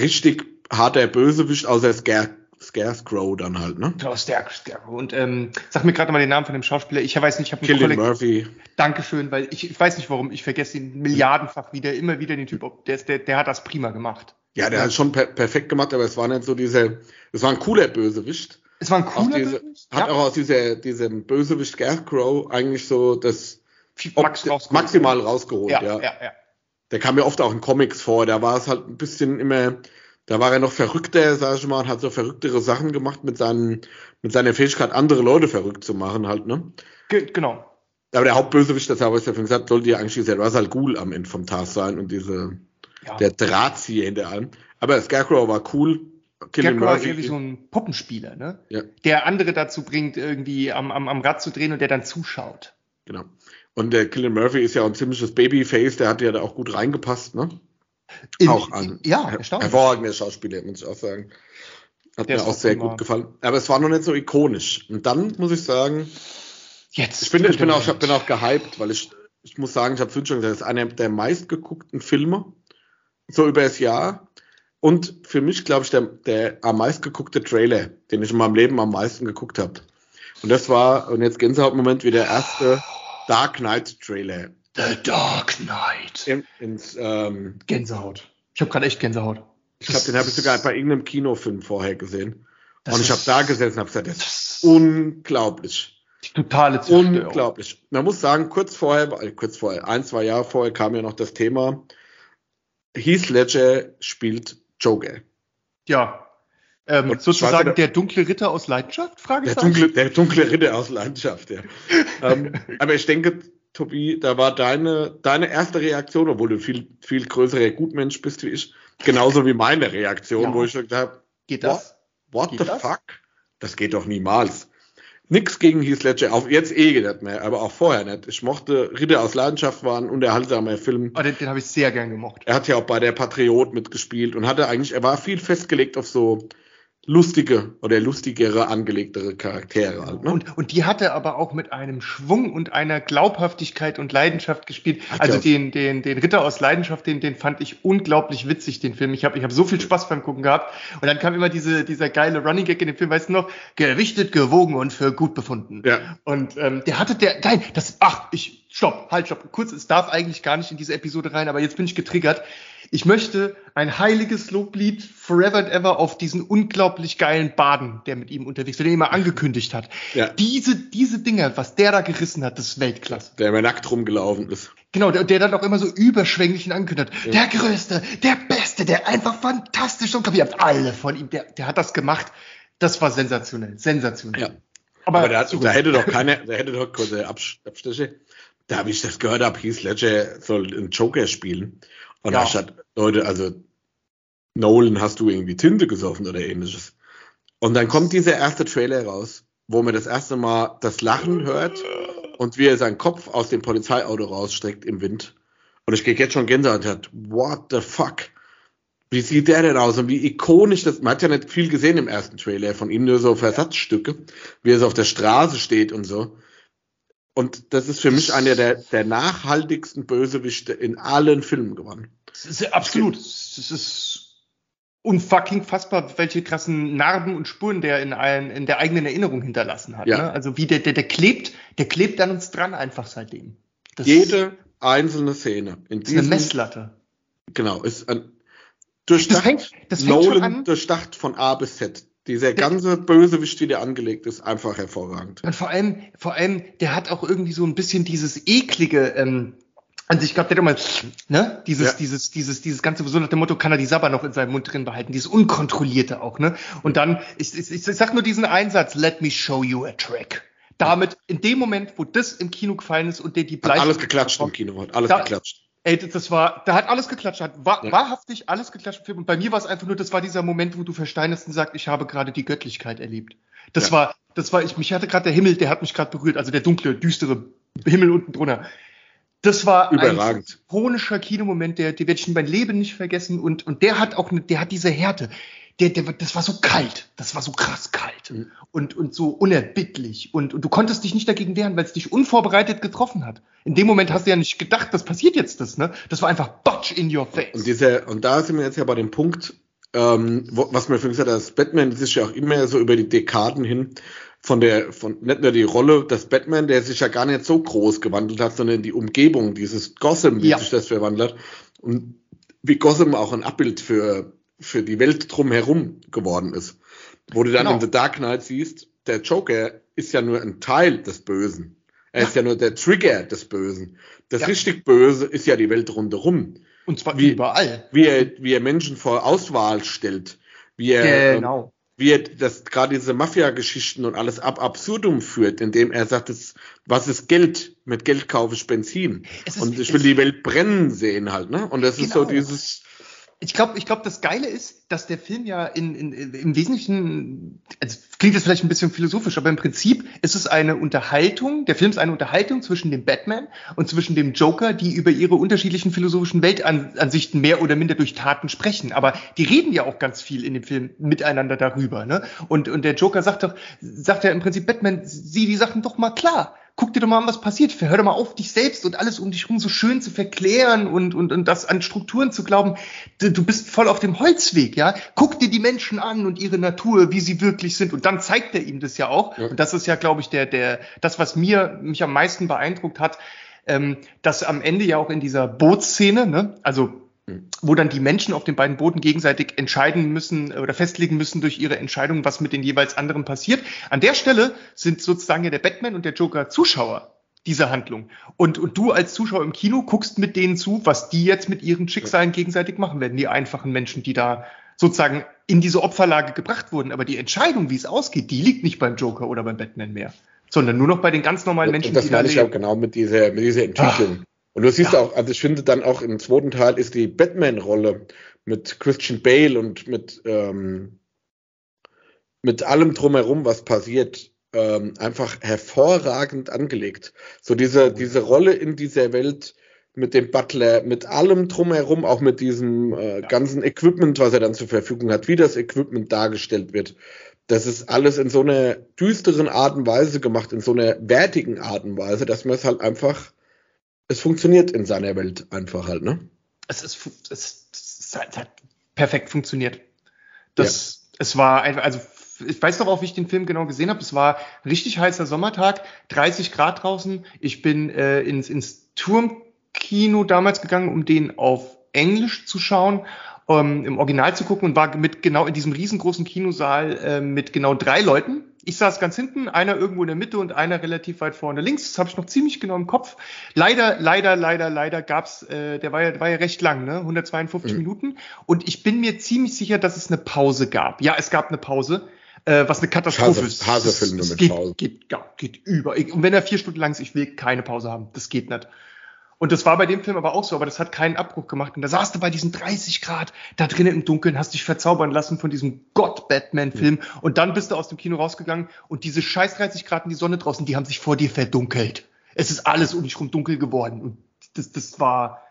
richtig harter Bösewicht, außer Scare, Scarecrow dann halt, ne? Genau, Scarecrow. Und ähm, sag mir gerade mal den Namen von dem Schauspieler. Ich weiß nicht, ich habe Killian Murphy. Dankeschön, weil ich, ich weiß nicht warum, ich vergesse ihn milliardenfach wieder, immer wieder den Typ, der, der, der hat das prima gemacht. Ja, der ja. hat schon per perfekt gemacht, aber es war nicht so diese, es war ein cooler Bösewicht. Es war ein cooler diese, Bösewicht? Hat ja. auch aus dieser, diesem Bösewicht Scarecrow eigentlich so das Max maximal rausgeholt, ja, ja. ja, ja. Der kam mir oft auch in Comics vor, da war es halt ein bisschen immer, da war er noch verrückter, sag ich mal, und hat so verrücktere Sachen gemacht mit seinen, mit seiner Fähigkeit, andere Leute verrückt zu machen halt, ne? Ge genau. Aber der Hauptbösewicht, das habe ich ja schon gesagt, sollte ja eigentlich dieser Russell Ghoul am Ende vom Task sein und diese, ja. der Drahtzieher hinter allem. Aber Scarecrow war cool. Killian Scarecrow Murphy. irgendwie so ein Puppenspieler, ne? Ja. Der andere dazu bringt, irgendwie am, am, am Rad zu drehen und der dann zuschaut. Genau. Und der Killian Murphy ist ja auch ein ziemliches Babyface, der hat ja da auch gut reingepasst, ne? In, auch an. Ja, erstaunlich. Hervorragender Schauspieler, muss ich auch sagen. Hat der mir auch sehr gut gefallen. Aber es war noch nicht so ikonisch. Und dann muss ich sagen, Jetzt ich bin, ich bin, auch, ich bin auch gehypt, weil ich, ich muss sagen, ich habe es schon gesagt, das ist einer der meistgeguckten Filme, so über das Jahr. Und für mich, glaube ich, der, der am meistgeguckte Trailer, den ich in meinem Leben am meisten geguckt habe. Und das war, und jetzt Gänsehautmoment, wie der erste Dark Knight Trailer. The Dark Knight. In, ins, ähm, Gänsehaut. Ich habe gerade echt Gänsehaut. Ich glaube, den habe ich sogar bei irgendeinem Kinofilm vorher gesehen. und ich habe da gesessen und habe gesagt, das ist unglaublich. Die totale Zerstörung. Unglaublich. Man muss sagen, kurz vorher, kurz vorher, ein, zwei Jahre vorher kam ja noch das Thema, Heath Ledger spielt Joker. Ja. Ähm, sozusagen der dunkle Ritter aus Leidenschaft? Frage der, dunkle, der dunkle Ritter aus Leidenschaft, ja. ähm, aber ich denke, Tobi, da war deine, deine erste Reaktion, obwohl du viel, viel größerer Gutmensch bist wie ich, genauso wie meine Reaktion, ja. wo ich gesagt habe, geht das? What, what geht the das? fuck? Das geht doch niemals. Nix gegen Heath Ledger, auch jetzt eh nicht mehr, aber auch vorher nicht. Ich mochte Ritter aus Leidenschaft war ein unterhaltsamer Film. Oh, den, den habe ich sehr gern gemocht. Er hat ja auch bei der Patriot mitgespielt und hatte eigentlich, er war viel festgelegt auf so lustige oder lustigere, angelegtere Charaktere halt. Ne? Und, und die hatte aber auch mit einem Schwung und einer Glaubhaftigkeit und Leidenschaft gespielt. Hat also den, den, den Ritter aus Leidenschaft, den, den fand ich unglaublich witzig, den Film. Ich habe ich hab so viel Spaß beim Gucken gehabt. Und dann kam immer diese, dieser geile Running Gag in dem Film, weißt du noch, gewichtet, gewogen und für gut befunden. Ja. Und ähm, der hatte der, nein, das, ach, ich, stopp, halt, stopp, kurz, es darf eigentlich gar nicht in diese Episode rein, aber jetzt bin ich getriggert. Ich möchte ein heiliges Loblied forever and ever auf diesen unglaublich geilen Baden, der mit ihm unterwegs war, den er immer angekündigt hat. Ja. Diese, diese Dinger, was der da gerissen hat, das ist Weltklasse. Der immer nackt rumgelaufen ist. Genau, der, der dann auch immer so überschwänglich angekündigt hat. Ja. Der Größte, der Beste, der einfach fantastisch und ihr habt alle von ihm, der, der hat das gemacht. Das war sensationell, sensationell. Ja. Aber, Aber da, da hätte doch keine, da hätte doch kurze Abstriche. Da habe ich das gehört, habe Heath Ledger soll einen Joker spielen. Und ja. statt, Leute, also Nolan, hast du irgendwie Tinte gesoffen oder ähnliches? Und dann kommt dieser erste Trailer raus, wo man das erste Mal das Lachen hört und wie er seinen Kopf aus dem Polizeiauto rausstreckt im Wind. Und ich krieg jetzt schon Gänsehaut und hat, what the fuck? Wie sieht der denn aus und wie ikonisch das, man hat ja nicht viel gesehen im ersten Trailer von ihm, nur so Versatzstücke, wie er so auf der Straße steht und so. Und das ist für mich einer der, der nachhaltigsten Bösewichte in allen Filmen gewonnen. absolut. Es ist unfucking fassbar, welche krassen Narben und Spuren der in, ein, in der eigenen Erinnerung hinterlassen hat. Ja. Ne? Also wie der, der, der klebt, der klebt an uns dran einfach seitdem. Das Jede einzelne Szene. In ist eine Messlatte. Genau, ist ein durchdacht, das fängt, das fängt Nolan durchdacht von A bis Z. Dieser ganze Bösewicht, wie der angelegt ist, einfach hervorragend. Und vor allem, vor allem, der hat auch irgendwie so ein bisschen dieses eklige, ähm, also ich glaube, der hat immer, ne, dieses, ja. dieses, dieses, dieses ganze, so nach dem Motto, kann er die Sabber noch in seinem Mund drin behalten, dieses Unkontrollierte auch, ne? Und dann, ich, ich, ich sag nur diesen Einsatz, let me show you a trick. Damit, in dem Moment, wo das im Kino gefallen ist und der die Bleistift. Alles geklatscht im Kino, hat alles da, geklatscht. Ey, das war, da hat alles geklatscht, hat war, ja. wahrhaftig alles geklatscht. Und bei mir war es einfach nur, das war dieser Moment, wo du versteinerst und sagst, ich habe gerade die Göttlichkeit erlebt. Das ja. war, das war, ich, mich hatte gerade der Himmel, der hat mich gerade berührt, also der dunkle, düstere Himmel unten drunter. Das war Überragend. ein ikonischer Kinomoment, der, der werde ich in mein Leben nicht vergessen und, und der hat auch, der hat diese Härte der, der, das war so kalt, das war so krass kalt mhm. und, und so unerbittlich und, und du konntest dich nicht dagegen wehren, weil es dich unvorbereitet getroffen hat. In dem Moment hast du ja nicht gedacht, das passiert jetzt das, ne? Das war einfach Butch in your face. Und, diese, und da sind wir jetzt ja bei dem Punkt, ähm, was mir vorhin gesagt hat, das Batman das ist ja auch immer so über die Dekaden hin von der, von nicht nur die Rolle des Batman, der sich ja gar nicht so groß gewandelt hat, sondern die Umgebung, dieses Gotham, wie ja. sich das verwandelt und wie Gotham auch ein Abbild für, für die Welt drumherum geworden ist. Wo du dann genau. in The Dark Knight siehst, der Joker ist ja nur ein Teil des Bösen. Er ja. ist ja nur der Trigger des Bösen. Das ja. richtig Böse ist ja die Welt rundherum. Und zwar wie, überall. Wie er, wie er Menschen vor Auswahl stellt. Wie er, genau. Wie er das gerade diese Mafia-Geschichten und alles ab absurdum führt, indem er sagt, das, was ist Geld? Mit Geld kaufe ich Benzin. Ist, und ich will die Welt brennen sehen halt, ne? Und das genau. ist so genau. dieses ich glaube, ich glaube, das Geile ist, dass der Film ja in, in, im Wesentlichen, also klingt jetzt vielleicht ein bisschen philosophisch, aber im Prinzip ist es eine Unterhaltung, der Film ist eine Unterhaltung zwischen dem Batman und zwischen dem Joker, die über ihre unterschiedlichen philosophischen Weltansichten mehr oder minder durch Taten sprechen. Aber die reden ja auch ganz viel in dem Film miteinander darüber. Ne? Und, und der Joker sagt doch, sagt ja im Prinzip, Batman, sieh die Sachen doch mal klar guck dir doch mal an, was passiert. Hör doch mal auf, dich selbst und alles um dich herum so schön zu verklären und, und, und das an Strukturen zu glauben. Du, bist voll auf dem Holzweg, ja. Guck dir die Menschen an und ihre Natur, wie sie wirklich sind. Und dann zeigt er ihm das ja auch. Ja. Und das ist ja, glaube ich, der, der, das, was mir, mich am meisten beeindruckt hat, ähm, dass am Ende ja auch in dieser Bootsszene, ne, also wo dann die Menschen auf den beiden Booten gegenseitig entscheiden müssen oder festlegen müssen durch ihre Entscheidung, was mit den jeweils anderen passiert. An der Stelle sind sozusagen ja der Batman und der Joker Zuschauer dieser Handlung. Und, und du als Zuschauer im Kino guckst mit denen zu, was die jetzt mit ihren Schicksalen gegenseitig machen werden, die einfachen Menschen, die da sozusagen in diese Opferlage gebracht wurden. Aber die Entscheidung, wie es ausgeht, die liegt nicht beim Joker oder beim Batman mehr, sondern nur noch bei den ganz normalen Menschen, und das die meine da ich auch genau mit dieser, mit dieser Entwicklung. Ach und du siehst ja. auch, also ich finde dann auch im zweiten Teil ist die Batman-Rolle mit Christian Bale und mit, ähm, mit allem drumherum, was passiert, ähm, einfach hervorragend angelegt. So diese, diese Rolle in dieser Welt mit dem Butler, mit allem drumherum, auch mit diesem äh, ganzen Equipment, was er dann zur Verfügung hat, wie das Equipment dargestellt wird. Das ist alles in so einer düsteren Art und Weise gemacht, in so einer wertigen Art und Weise, dass man es halt einfach es funktioniert in seiner Welt einfach halt, ne? Es, ist, es, es hat perfekt funktioniert. Das, ja. es war einfach, also ich weiß noch auch, wie ich den Film genau gesehen habe. Es war ein richtig heißer Sommertag, 30 Grad draußen. Ich bin äh, ins, ins Turmkino damals gegangen, um den auf Englisch zu schauen, um, im Original zu gucken und war mit genau in diesem riesengroßen Kinosaal äh, mit genau drei Leuten ich saß ganz hinten, einer irgendwo in der Mitte und einer relativ weit vorne links. Das habe ich noch ziemlich genau im Kopf. Leider, leider, leider, leider gab's, äh, der war ja, war ja recht lang, ne? 152 mhm. Minuten. Und ich bin mir ziemlich sicher, dass es eine Pause gab. Ja, es gab eine Pause, äh, was eine Katastrophe Hase, ist. Hasefilm nur mit geht, Pause. Geht, ja, geht über. Und wenn er vier Stunden lang ist, ich will keine Pause haben. Das geht nicht. Und das war bei dem Film aber auch so, aber das hat keinen Abbruch gemacht. Und da saß du bei diesen 30 Grad da drinnen im Dunkeln, hast dich verzaubern lassen von diesem Gott-Batman-Film. Mhm. Und dann bist du aus dem Kino rausgegangen und diese scheiß 30 Grad in die Sonne draußen, die haben sich vor dir verdunkelt. Es ist alles um dich rum dunkel geworden. Und das, das war,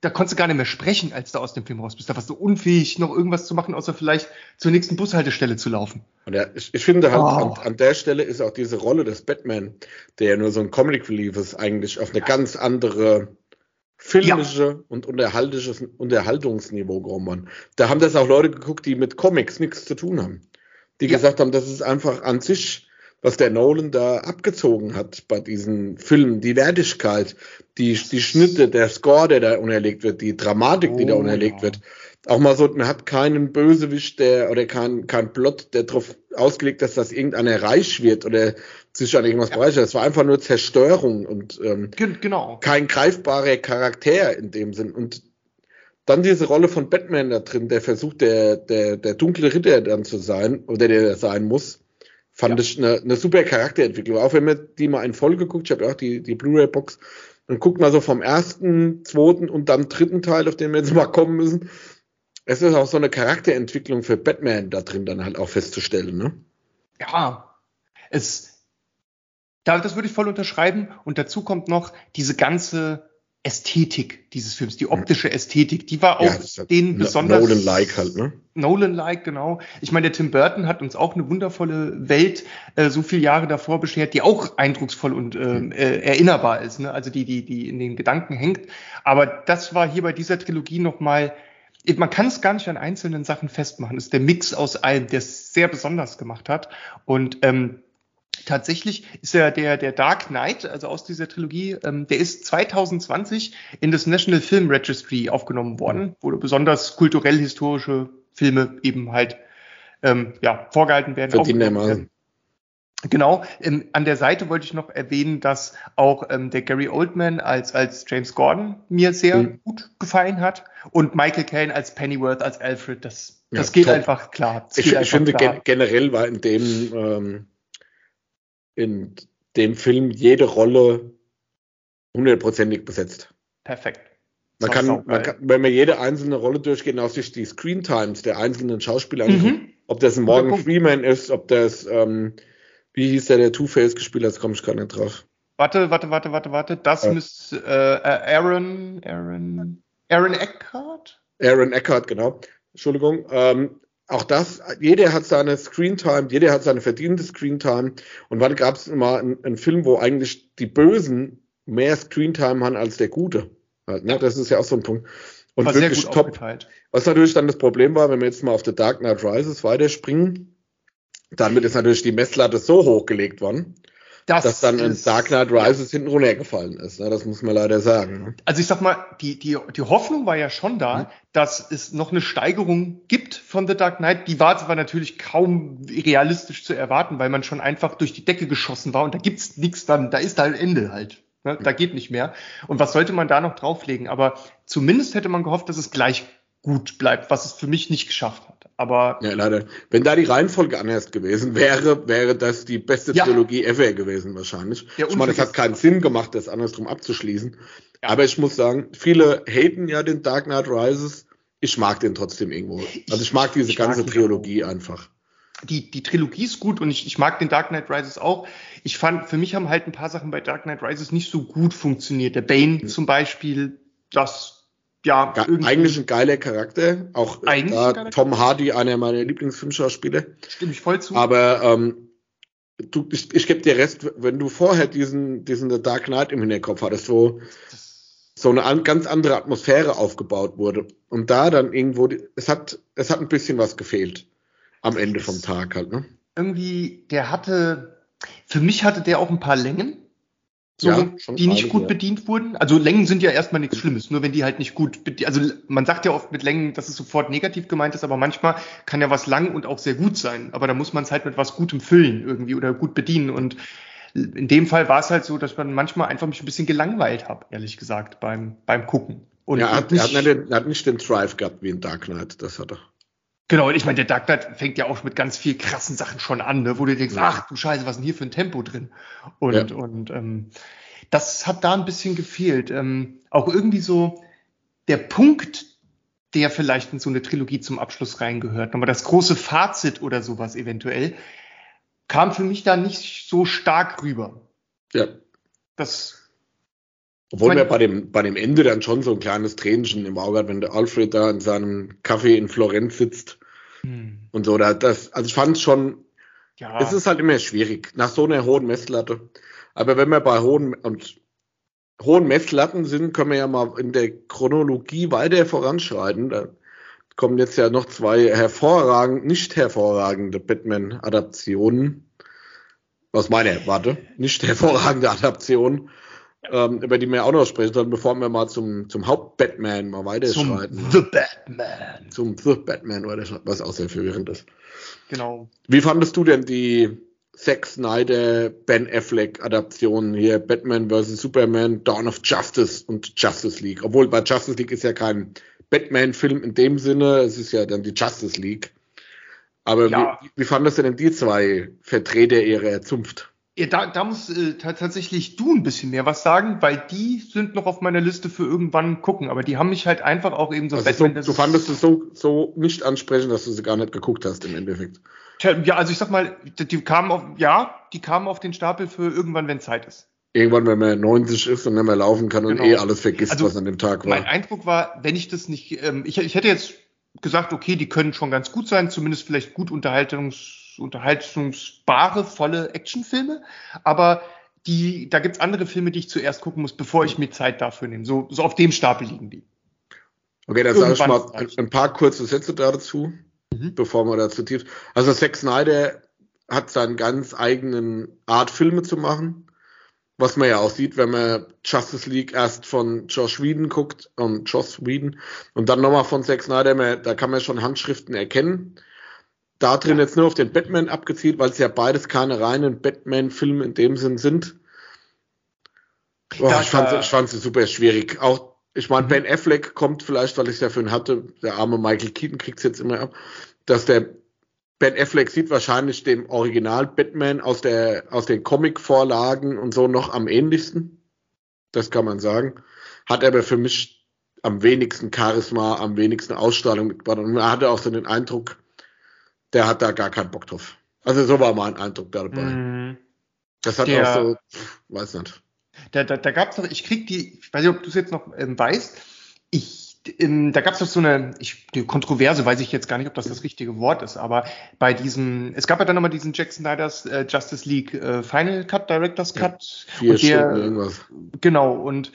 da konntest du gar nicht mehr sprechen, als du aus dem Film raus bist. Da warst du unfähig, noch irgendwas zu machen, außer vielleicht zur nächsten Bushaltestelle zu laufen. Und ja, ich, ich finde halt, oh. an, an, der Stelle ist auch diese Rolle des Batman, der ja nur so ein Comic Relief ist, eigentlich auf eine ganz andere filmische ja. und Unterhaltungsniveau gekommen. Da haben das auch Leute geguckt, die mit Comics nichts zu tun haben. Die ja. gesagt haben, das ist einfach an sich was der Nolan da abgezogen hat bei diesen Filmen, die Wertigkeit, die, die Schnitte, der Score, der da unerlegt wird, die Dramatik, die da oh, unerlegt ja. wird. Auch mal so, man hat keinen Bösewicht, der, oder kein, kein Plot, der darauf ausgelegt ist, dass irgendeiner reich wird oder sich an irgendwas ja. bereichert. Es war einfach nur Zerstörung und ähm, genau. kein greifbarer Charakter in dem Sinn. Und dann diese Rolle von Batman da drin, der versucht, der, der, der dunkle Ritter dann zu sein, oder der sein muss fand ja. ich eine, eine super Charakterentwicklung. Auch wenn man die mal in Folge guckt, ich habe ja auch die, die Blu-ray-Box, dann guckt man so vom ersten, zweiten und dann dritten Teil, auf den wir jetzt mal kommen müssen. Es ist auch so eine Charakterentwicklung für Batman da drin dann halt auch festzustellen, ne? Ja, es, das würde ich voll unterschreiben. Und dazu kommt noch diese ganze Ästhetik dieses Films, die optische Ästhetik, die war auch ja, den besonders Nolan-like halt, ne? Nolan-like, genau. Ich meine, der Tim Burton hat uns auch eine wundervolle Welt äh, so viele Jahre davor beschert, die auch eindrucksvoll und äh, äh, erinnerbar ist, ne? Also die, die, die in den Gedanken hängt. Aber das war hier bei dieser Trilogie noch mal man kann es gar nicht an einzelnen Sachen festmachen. Es ist der Mix aus allem, der es sehr besonders gemacht hat. Und ähm, tatsächlich ist ja der, der Dark Knight, also aus dieser Trilogie, ähm, der ist 2020 in das National Film Registry aufgenommen worden, wo besonders kulturell-historische Filme eben halt ähm, ja, vorgehalten werden. Verdienen Genau, ähm, an der Seite wollte ich noch erwähnen, dass auch ähm, der Gary Oldman als, als James Gordon mir sehr mhm. gut gefallen hat und Michael Caine als Pennyworth, als Alfred, das, das ja, geht top. einfach klar. ich, ich finde klar. generell war in dem, ähm, in dem Film jede Rolle hundertprozentig besetzt. Perfekt. Man kann, man kann, wenn man jede einzelne Rolle durchgeht, auch sich die Screen Times der einzelnen Schauspieler mhm. anguckt, ob das ein Morgan Freeman ist, ob das ähm, wie hieß der, der Two-Face gespielt hat? Komme ich gar nicht drauf. Warte, warte, warte, warte, warte. Das ja. müsste äh, Aaron, Aaron, Aaron Eckhart? Aaron Eckhart, genau. Entschuldigung. Ähm, auch das, jeder hat seine Screentime, jeder hat seine verdiente Screentime. Und wann gab es mal einen, einen, Film, wo eigentlich die Bösen mehr Screentime haben als der Gute? Ne? Das ist ja auch so ein Punkt. Und war wirklich top. Aufgeteilt. Was natürlich dann das Problem war, wenn wir jetzt mal auf The Dark Knight Rises weiterspringen, damit ist natürlich die Messlatte so hochgelegt worden, das dass dann in Dark Knight Rises hinten runtergefallen ist. Ne? Das muss man leider sagen. Ne? Also ich sag mal, die, die, die Hoffnung war ja schon da, mhm. dass es noch eine Steigerung gibt von The Dark Knight. Die war zwar natürlich kaum realistisch zu erwarten, weil man schon einfach durch die Decke geschossen war und da gibt's nichts dann, da ist halt Ende halt. Ne? Da geht nicht mehr. Und was sollte man da noch drauflegen? Aber zumindest hätte man gehofft, dass es gleich gut bleibt, was es für mich nicht geschafft hat. Aber ja, leider. Wenn da die Reihenfolge anders gewesen wäre, wäre das die beste ja. Trilogie ever gewesen wahrscheinlich. Ja, ich meine, es hat keinen Sinn gemacht, das andersrum abzuschließen. Ja. Aber ich muss sagen, viele haten ja den Dark Knight Rises. Ich mag den trotzdem irgendwo. Also ich mag diese ich ganze mag Trilogie auch. einfach. Die, die Trilogie ist gut und ich, ich mag den Dark Knight Rises auch. Ich fand, für mich haben halt ein paar Sachen bei Dark Knight Rises nicht so gut funktioniert. Der Bane mhm. zum Beispiel, das ja, eigentlich ein geiler Charakter. Auch da Tom Hardy, einer meiner Lieblingsfilmschauspieler. Stimme ich voll zu. Aber ähm, du, ich, ich gebe dir Rest, wenn du vorher diesen, diesen The Dark Knight im Hinterkopf hattest, wo so eine an, ganz andere Atmosphäre aufgebaut wurde. Und da dann irgendwo, es hat, es hat ein bisschen was gefehlt am Ende vom Tag halt, ne? Irgendwie, der hatte, für mich hatte der auch ein paar Längen so, ja, die nicht gut ja. bedient wurden. Also Längen sind ja erstmal nichts Schlimmes, nur wenn die halt nicht gut bedient. Also man sagt ja oft mit Längen, dass es sofort negativ gemeint ist, aber manchmal kann ja was lang und auch sehr gut sein. Aber da muss man es halt mit was Gutem füllen irgendwie oder gut bedienen. Und in dem Fall war es halt so, dass man manchmal einfach mich ein bisschen gelangweilt habe, ehrlich gesagt, beim, beim Gucken. Und ja, er hat, nicht, er hat, nicht, er hat nicht den Drive gehabt wie in Dark Knight, das hat er. Genau, und ich meine, der Dark Knight fängt ja auch mit ganz viel krassen Sachen schon an, ne, wo du denkst, ach du Scheiße, was ist denn hier für ein Tempo drin? Und, ja. und ähm, das hat da ein bisschen gefehlt. Ähm, auch irgendwie so der Punkt, der vielleicht in so eine Trilogie zum Abschluss reingehört, nochmal das große Fazit oder sowas eventuell, kam für mich da nicht so stark rüber. Ja. Das obwohl man bei dem, bei dem Ende dann schon so ein kleines Tränchen im Auge hat, wenn der Alfred da in seinem Café in Florenz sitzt hm. und so. Da, das, also ich fand es schon, ja. es ist halt immer schwierig, nach so einer hohen Messlatte. Aber wenn wir bei hohen und hohen Messlatten sind, können wir ja mal in der Chronologie weiter voranschreiten. Da kommen jetzt ja noch zwei hervorragend, nicht hervorragende Batman-Adaptionen. Was meine, warte, nicht hervorragende Adaptionen ähm, über die wir auch noch sprechen sollen, bevor wir mal zum, zum Haupt-Batman mal weiterschreiten. Zum The Batman. Zum The Batman weiterschreiten, was auch sehr verwirrend ist. Genau. Wie fandest du denn die Zack Snyder, Ben Affleck Adaptionen hier, Batman vs. Superman, Dawn of Justice und Justice League? Obwohl bei Justice League ist ja kein Batman-Film in dem Sinne, es ist ja dann die Justice League. Aber ja. wie, wie fandest du denn die zwei Vertreter ihrer Zunft? Ja, da, da muss äh, tatsächlich du ein bisschen mehr was sagen, weil die sind noch auf meiner Liste für irgendwann gucken, aber die haben mich halt einfach auch eben so. Also Batman, so du fandest es so, so nicht ansprechend, dass du sie gar nicht geguckt hast im Endeffekt. Ja, also ich sag mal, die kamen auf, ja, die kamen auf den Stapel für irgendwann, wenn Zeit ist. Irgendwann, wenn man 90 ist und nicht mehr laufen kann und genau. eh alles vergisst, also, was an dem Tag war. Mein Eindruck war, wenn ich das nicht, ähm, ich, ich hätte jetzt gesagt, okay, die können schon ganz gut sein, zumindest vielleicht gut unterhaltungs unterhaltungsbare, volle Actionfilme, aber die, da gibt's andere Filme, die ich zuerst gucken muss, bevor ich mir Zeit dafür nehme. So, so auf dem Stapel liegen die. Okay, dann sage ich mal ein, ein, paar kurze Sätze dazu, mhm. bevor wir dazu tief. Also Zack Snyder hat seinen ganz eigenen Art, Filme zu machen. Was man ja auch sieht, wenn man Justice League erst von Josh Whedon guckt, und Joss Whedon, und dann nochmal von Zack Snyder, da kann man schon Handschriften erkennen. Da drin jetzt nur auf den Batman abgezielt, weil es ja beides keine reinen Batman-Filme in dem Sinn sind. Boah, ich fand ich es super schwierig. Auch, ich meine, mhm. Ben Affleck kommt vielleicht, weil ich es ja für ihn hatte, der arme Michael Keaton kriegt es jetzt immer ab, dass der Ben Affleck sieht wahrscheinlich dem Original Batman aus der aus den Comic-Vorlagen und so noch am ähnlichsten. Das kann man sagen. Hat aber für mich am wenigsten Charisma, am wenigsten Ausstrahlung mitgebracht. Und man hatte auch so den Eindruck, der hat da gar keinen Bock drauf. Also so war mein Eindruck da dabei. Mm, das hat der, auch so, weiß nicht. Da, da, da gab es noch, ich krieg die, ich weiß nicht, ob du es jetzt noch ähm, weißt, ich in, da gab es doch so eine, ich, die Kontroverse, weiß ich jetzt gar nicht, ob das das richtige Wort ist, aber bei diesem, es gab ja dann nochmal diesen Jack Snyder's äh, Justice League äh, Final Cut, Director's Cut. Ja, vier und der, Stunden irgendwas. Genau, und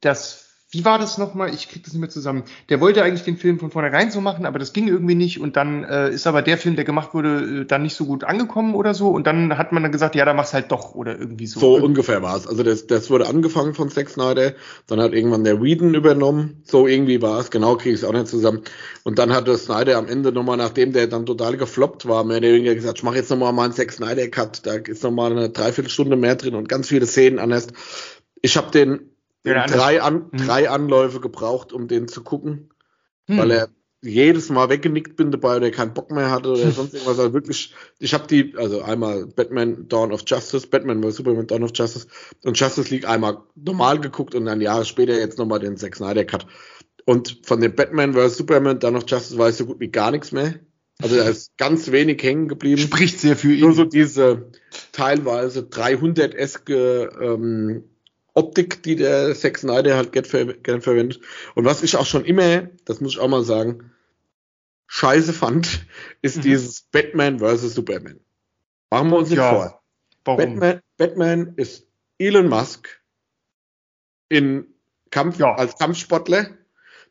das wie war das nochmal? Ich krieg das nicht mehr zusammen. Der wollte eigentlich den Film von vornherein so machen, aber das ging irgendwie nicht. Und dann äh, ist aber der Film, der gemacht wurde, äh, dann nicht so gut angekommen oder so. Und dann hat man dann gesagt, ja, dann mach's halt doch oder irgendwie so. So ungefähr war es. Also das, das wurde angefangen von Zack Snyder, dann hat irgendwann der Whedon übernommen. So irgendwie war es. Genau kriege ich es auch nicht zusammen. Und dann hat der Snyder am Ende nochmal, nachdem der dann total gefloppt war, mehr oder weniger gesagt, ich mache jetzt nochmal meinen Zack Snyder Cut. Da ist nochmal eine Dreiviertelstunde mehr drin und ganz viele Szenen anders. Ich habe den drei, An mhm. drei Anläufe gebraucht, um den zu gucken, hm. weil er jedes Mal weggenickt bin dabei oder keinen Bock mehr hatte oder sonst irgendwas. Also wirklich, ich habe die, also einmal Batman Dawn of Justice, Batman vs. Superman Dawn of Justice und Justice League einmal normal geguckt und dann Jahre später jetzt nochmal den Zack Snyder Cut. Und von dem Batman vs. Superman Dawn of Justice weiß so gut wie gar nichts mehr. Also da ist ganz wenig hängen geblieben. Spricht sehr für ihn. Nur so diese teilweise 300-eske ähm, Optik, die der Zack Snyder halt gerne verwendet. Und was ich auch schon immer, das muss ich auch mal sagen, scheiße fand, ist mhm. dieses Batman vs. Superman. Machen wir uns nicht ja, vor. Warum? Batman, Batman ist Elon Musk in Kampf, ja. als Kampfsportler,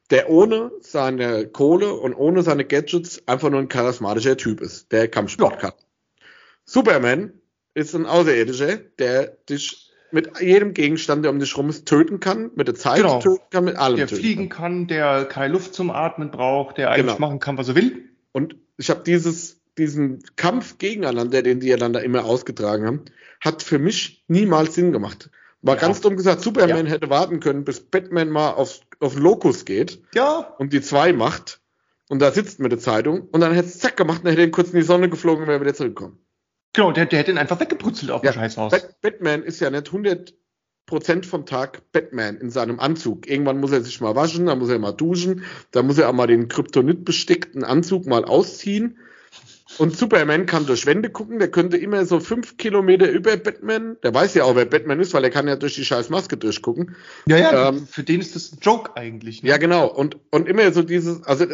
der ohne seine Kohle und ohne seine Gadgets einfach nur ein charismatischer Typ ist, der Kampfsport ja. kann. Superman ist ein Außerirdischer, der dich mit jedem Gegenstand, der um dich rum ist, töten kann, mit der Zeit genau. töten kann, mit allem Der fliegen kann. kann. der keine Luft zum Atmen braucht, der eigentlich genau. machen kann, was er will. Und ich habe dieses, diesen Kampf gegeneinander, den die ja dann da immer ausgetragen haben, hat für mich niemals Sinn gemacht. War ja. ganz dumm gesagt, Superman ja. hätte warten können, bis Batman mal auf, auf Locus geht ja. und die zwei macht und da sitzt mit der Zeitung und dann hätte es zack gemacht und hätte ihn kurz in die Sonne geflogen und wäre wieder zurückgekommen. Genau, der, der hätte ihn einfach weggeputzelt auf ja, dem Scheißhaus. Bat Batman ist ja nicht 100 Prozent vom Tag Batman in seinem Anzug. Irgendwann muss er sich mal waschen, dann muss er mal duschen, dann muss er auch mal den Kryptonit bestickten Anzug mal ausziehen. Und Superman kann durch Wände gucken, der könnte immer so fünf Kilometer über Batman, der weiß ja auch, wer Batman ist, weil er kann ja durch die scheiß Maske durchgucken. Ja, ja, ähm, für den ist das ein Joke eigentlich. Ne? Ja, genau. Und, und immer so dieses, also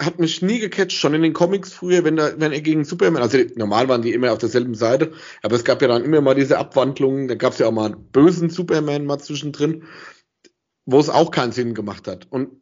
hat mich nie gecatcht, schon in den Comics früher, wenn, da, wenn er gegen Superman, also normal waren die immer auf derselben Seite, aber es gab ja dann immer mal diese Abwandlungen, da gab es ja auch mal einen bösen Superman mal zwischendrin, wo es auch keinen Sinn gemacht hat. Und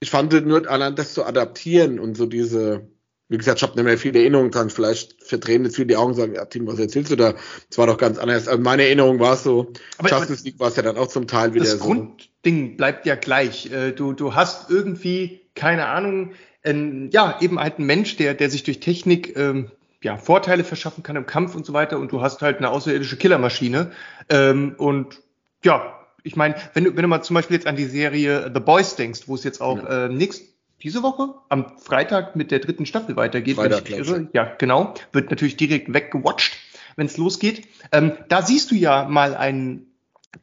ich fand nur allein das zu adaptieren und so diese, wie gesagt, ich habe nicht mehr viele Erinnerungen dran, vielleicht verdrehen jetzt viele die Augen und sagen, ja Tim, was erzählst du da? Das war doch ganz anders. Also meine Erinnerung war es so, aber Justice League war es ja dann auch zum Teil wieder das so. Das Grundding bleibt ja gleich. Äh, du, du hast irgendwie keine Ahnung, ähm, ja, eben halt ein Mensch, der, der sich durch Technik ähm, ja, Vorteile verschaffen kann im Kampf und so weiter und du hast halt eine außerirdische Killermaschine. Ähm, und ja, ich meine, wenn du, wenn du mal zum Beispiel jetzt an die Serie The Boys denkst, wo es jetzt auch ja. äh, nächst, diese Woche am Freitag mit der dritten Staffel weitergeht. Freitag, wenn ich irre. Ja, genau. Wird natürlich direkt weggewatcht, wenn es losgeht. Ähm, da siehst du ja mal einen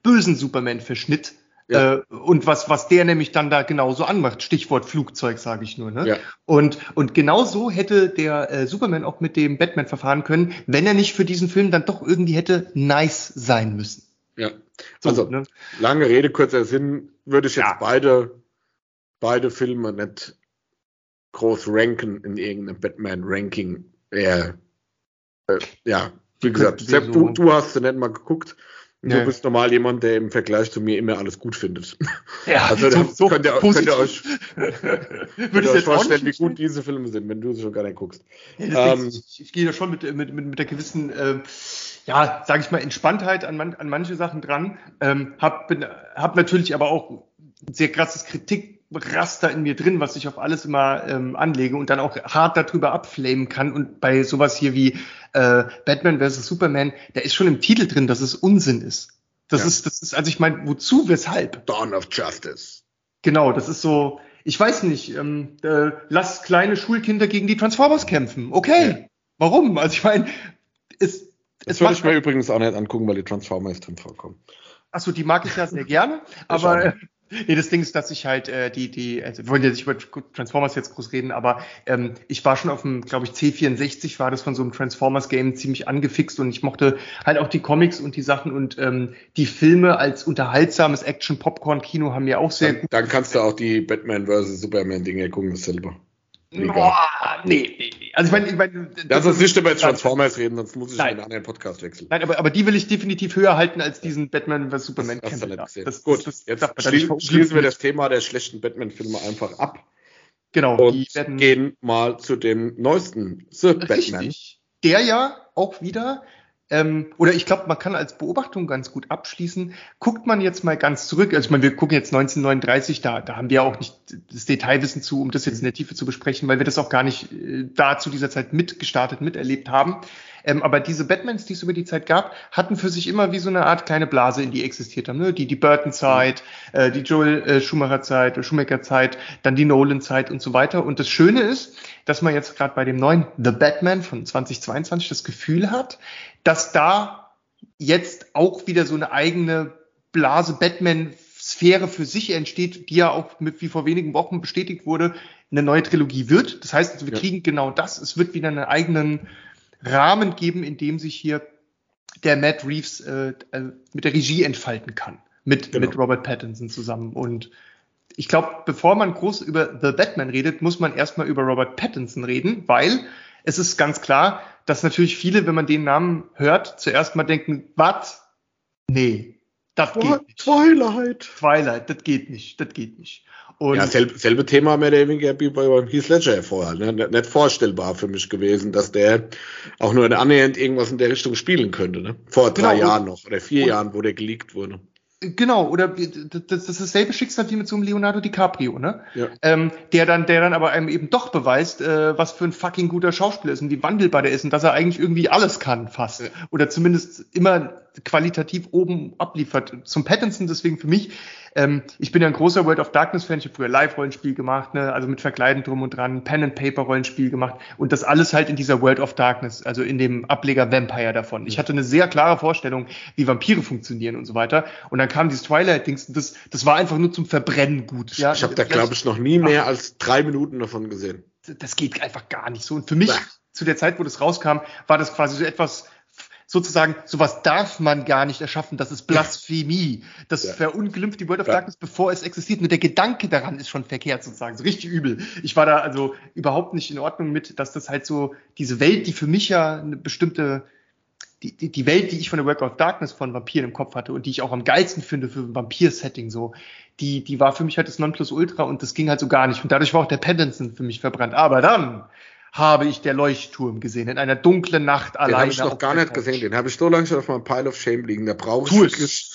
bösen Superman-Verschnitt ja. Äh, und was, was der nämlich dann da genauso anmacht, Stichwort Flugzeug, sage ich nur. Ne? Ja. Und, und genau so hätte der äh, Superman auch mit dem Batman verfahren können, wenn er nicht für diesen Film dann doch irgendwie hätte nice sein müssen. Ja, so, also ne? lange Rede, kurzer Sinn, würde ich jetzt ja. beide, beide Filme nicht groß ranken in irgendeinem Batman-Ranking. Äh, äh, ja, wie gesagt, Sepp, du, du hast sie nicht mal geguckt. Du bist normal jemand, der im Vergleich zu mir immer alles gut findet. Ja, also so, so könnt, ihr, könnt ihr euch, könnt ihr euch vorstellen, wie gut diese Filme sind, wenn du sie schon gar nicht guckst. Ja, ähm, ich, ich, gehe da schon mit, mit, mit, mit der gewissen, äh, ja, sage ich mal, Entspanntheit an, man, an manche Sachen dran. Ähm, hab, bin, hab natürlich aber auch sehr krasses Kritikraster in mir drin, was ich auf alles immer ähm, anlege und dann auch hart darüber abflamen kann. Und bei sowas hier wie äh, Batman vs. Superman, da ist schon im Titel drin, dass es Unsinn ist. Das ja. ist, das ist, also ich meine, wozu, weshalb? Dawn of Justice. Genau, das ist so, ich weiß nicht, ähm, äh, lass kleine Schulkinder gegen die Transformers kämpfen. Okay. Ja. Warum? Also ich meine, es, das würde ich mir übrigens auch nicht angucken, weil die Transformers drin vorkommen. Achso, die mag ich ja sehr gerne, aber Nee, das Ding ist, dass ich halt äh, die, die, also wir wollen ja nicht über Transformers jetzt groß reden, aber ähm, ich war schon auf dem, glaube ich, C64 war das von so einem Transformers-Game ziemlich angefixt und ich mochte halt auch die Comics und die Sachen und ähm, die Filme als unterhaltsames Action-Popcorn-Kino haben mir auch sehr dann, gut. Dann kannst du auch die Batman vs. Superman-Dinge gucken, selber. Boah, nee, nee, nee. Also ich meine, ich mein, Lass uns nicht über Transformers reden, sonst muss ich nein. in einen anderen Podcast wechseln. Nein, aber, aber die will ich definitiv höher halten als diesen Batman vs Superman das, das, das Gut, das, jetzt schließen, schließen wir das Thema der schlechten Batman-Filme einfach ab. Genau. Und gehen mal zu dem neuesten The richtig, Batman. Der ja auch wieder ähm, oder ich glaube, man kann als Beobachtung ganz gut abschließen. Guckt man jetzt mal ganz zurück, also ich meine, wir gucken jetzt 1939, da, da haben wir auch nicht das Detailwissen zu, um das jetzt in der Tiefe zu besprechen, weil wir das auch gar nicht äh, da zu dieser Zeit mitgestartet, miterlebt haben. Ähm, aber diese Batmans, die es über die Zeit gab, hatten für sich immer wie so eine Art kleine Blase, in die existiert haben. Ne? Die, die Burton-Zeit, äh, die Joel äh, Schumacher-Zeit, äh, Schumacher-Zeit, dann die Nolan-Zeit und so weiter. Und das Schöne ist, dass man jetzt gerade bei dem neuen The Batman von 2022 das Gefühl hat, dass da jetzt auch wieder so eine eigene Blase Batman Sphäre für sich entsteht, die ja auch mit, wie vor wenigen Wochen bestätigt wurde, eine neue Trilogie wird. Das heißt, also wir ja. kriegen genau das. Es wird wieder einen eigenen Rahmen geben, in dem sich hier der Matt Reeves äh, äh, mit der Regie entfalten kann. Mit, genau. mit Robert Pattinson zusammen. Und ich glaube, bevor man groß über The Batman redet, muss man erstmal über Robert Pattinson reden, weil es ist ganz klar, dass natürlich viele, wenn man den Namen hört, zuerst mal denken, was? Nee, das geht nicht. Twilight. Twilight, das geht nicht, das geht nicht. Und ja, selbe, selbe Thema mehr oder weniger wie bei Heath Ledger vorher. Ne? Nicht vorstellbar für mich gewesen, dass der auch nur annähernd irgendwas in der Richtung spielen könnte. Ne? Vor drei genau, Jahren noch oder vier Jahren, wo der geleakt wurde. Genau, oder das, ist dasselbe Schicksal wie mit so einem Leonardo DiCaprio, ne? Ja. Ähm, der dann, der dann aber einem eben doch beweist, äh, was für ein fucking guter Schauspieler ist und wie wandelbar der ist und dass er eigentlich irgendwie alles kann, fast. Ja. Oder zumindest immer qualitativ oben abliefert. Zum Pattinson deswegen für mich ähm, ich bin ja ein großer World of Darkness-Fan. Ich habe früher Live-Rollenspiel gemacht, ne? also mit Verkleiden drum und dran, Pen-and-Paper-Rollenspiel gemacht und das alles halt in dieser World of Darkness, also in dem Ableger Vampire davon. Ich hatte eine sehr klare Vorstellung, wie Vampire funktionieren und so weiter. Und dann kam dieses Twilight-Dings, das, das war einfach nur zum Verbrennen gut. Ja? Ich habe da, glaube ich, noch nie mehr als drei Minuten davon gesehen. Das geht einfach gar nicht so. Und für mich, Bäh. zu der Zeit, wo das rauskam, war das quasi so etwas sozusagen, sowas darf man gar nicht erschaffen, das ist Blasphemie. Das ja. verunglimpft die World of ja. Darkness, bevor es existiert. Nur der Gedanke daran ist schon verkehrt sozusagen, so richtig übel. Ich war da also überhaupt nicht in Ordnung mit, dass das halt so, diese Welt, die für mich ja eine bestimmte, die, die, die Welt, die ich von der World of Darkness von Vampiren im Kopf hatte und die ich auch am geilsten finde für ein Vampir-Setting so, die, die war für mich halt das Nonplusultra und das ging halt so gar nicht. Und dadurch war auch der Pattinson für mich verbrannt. Aber dann habe ich der Leuchtturm gesehen, in einer dunklen Nacht alleine. Den habe ich noch gar nicht gesehen, den habe ich so lange schon auf meinem Pile of Shame liegen. Da brauche ich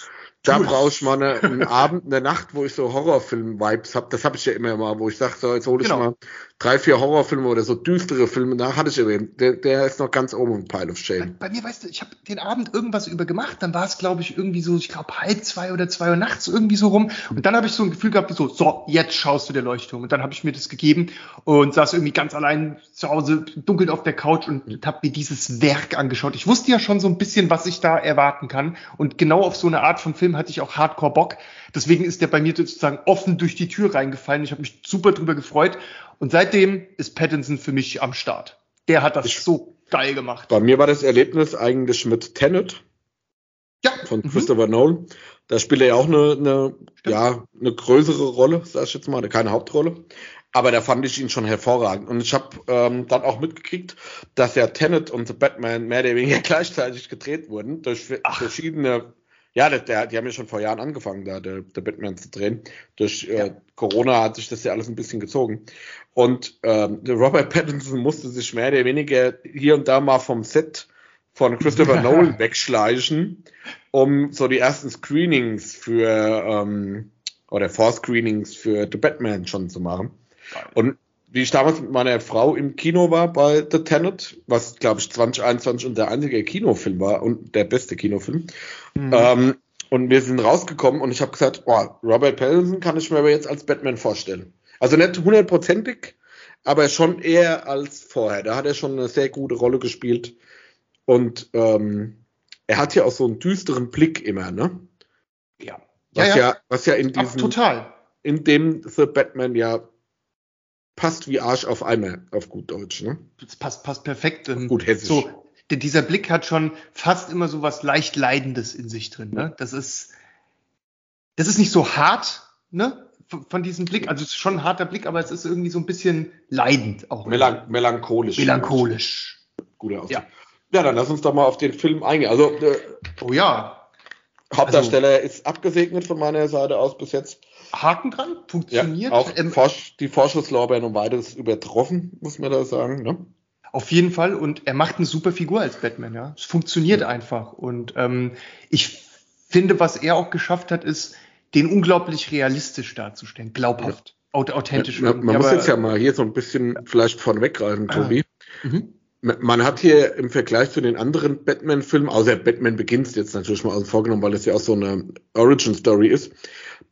da brauche ich mal eine, einen Abend, eine Nacht, wo ich so Horrorfilm-Vibes habe. Das habe ich ja immer mal, wo ich sage, so, jetzt hole ich genau. mal drei, vier Horrorfilme oder so düstere Filme nach. Hatte ich erwähnt. Der, der ist noch ganz oben im Pile of Shame. Bei, bei mir, weißt du, ich habe den Abend irgendwas über gemacht. Dann war es, glaube ich, irgendwie so, ich glaube, halb zwei oder zwei Uhr nachts irgendwie so rum. Und dann habe ich so ein Gefühl gehabt, so, so, jetzt schaust du der Leuchtturm. Und dann habe ich mir das gegeben und saß irgendwie ganz allein zu Hause, dunkel auf der Couch und habe mir dieses Werk angeschaut. Ich wusste ja schon so ein bisschen, was ich da erwarten kann. Und genau auf so eine Art von Film hatte ich auch Hardcore Bock. Deswegen ist der bei mir sozusagen offen durch die Tür reingefallen. Ich habe mich super drüber gefreut. Und seitdem ist Pattinson für mich am Start. Der hat das ich, so geil gemacht. Bei mir war das Erlebnis eigentlich mit Tenet. Ja. Von mhm. Christopher Nolan. Da spielt er ja auch eine, eine ja, eine größere Rolle, sag ich jetzt mal, keine Hauptrolle. Aber da fand ich ihn schon hervorragend. Und ich habe ähm, dann auch mitgekriegt, dass ja Tenet und The Batman mehr oder weniger gleichzeitig gedreht wurden durch Ach. verschiedene Ja, der, der, die haben ja schon vor Jahren angefangen, da der, der Batman zu drehen. Durch äh, ja. äh, Corona hat sich das ja alles ein bisschen gezogen. Und ähm, Robert Pattinson musste sich mehr oder weniger hier und da mal vom Set von Christopher Nolan wegschleichen, um so die ersten Screenings für ähm, oder Vorscreenings für The Batman schon zu machen. Und wie ich damals mit meiner Frau im Kino war bei The Tenet, was glaube ich 2021 und der einzige Kinofilm war und der beste Kinofilm. Mhm. Ähm, und wir sind rausgekommen und ich habe gesagt, boah, Robert Pattinson kann ich mir aber jetzt als Batman vorstellen. Also nicht hundertprozentig, aber schon eher als vorher. Da hat er schon eine sehr gute Rolle gespielt. Und ähm, er hat ja auch so einen düsteren Blick immer, ne? Ja. Was ja, ja, was ja in diesem, Ach, total. in dem The Batman ja passt wie Arsch auf Eimer, auf gut Deutsch, ne? Das passt, passt perfekt. Ähm, gut hessisch. So, dieser Blick hat schon fast immer so was leicht Leidendes in sich drin, ne? Das ist, das ist nicht so hart, ne? Von diesem Blick, also es ist schon ein harter Blick, aber es ist irgendwie so ein bisschen leidend auch. Melan melancholisch. Melancholisch. Guter Ausdruck. Ja. ja, dann lass uns doch mal auf den Film eingehen. Also, äh, oh ja. Hauptdarsteller also, ist abgesegnet von meiner Seite aus bis jetzt. Haken dran, funktioniert. Ja, auch ähm, die Vorschusslorbeeren um weiteres übertroffen, muss man da sagen. Ne? Auf jeden Fall und er macht eine super Figur als Batman, ja. Es funktioniert ja. einfach und ähm, ich finde, was er auch geschafft hat, ist, den unglaublich realistisch darzustellen, glaubhaft, ja. authentisch. Man, man muss jetzt ja mal hier so ein bisschen vielleicht von weggreifen, Tobi. Ah. Mhm. Man hat hier im Vergleich zu den anderen Batman-Filmen, außer Batman Begins jetzt natürlich mal vorgenommen, weil das ja auch so eine Origin-Story ist.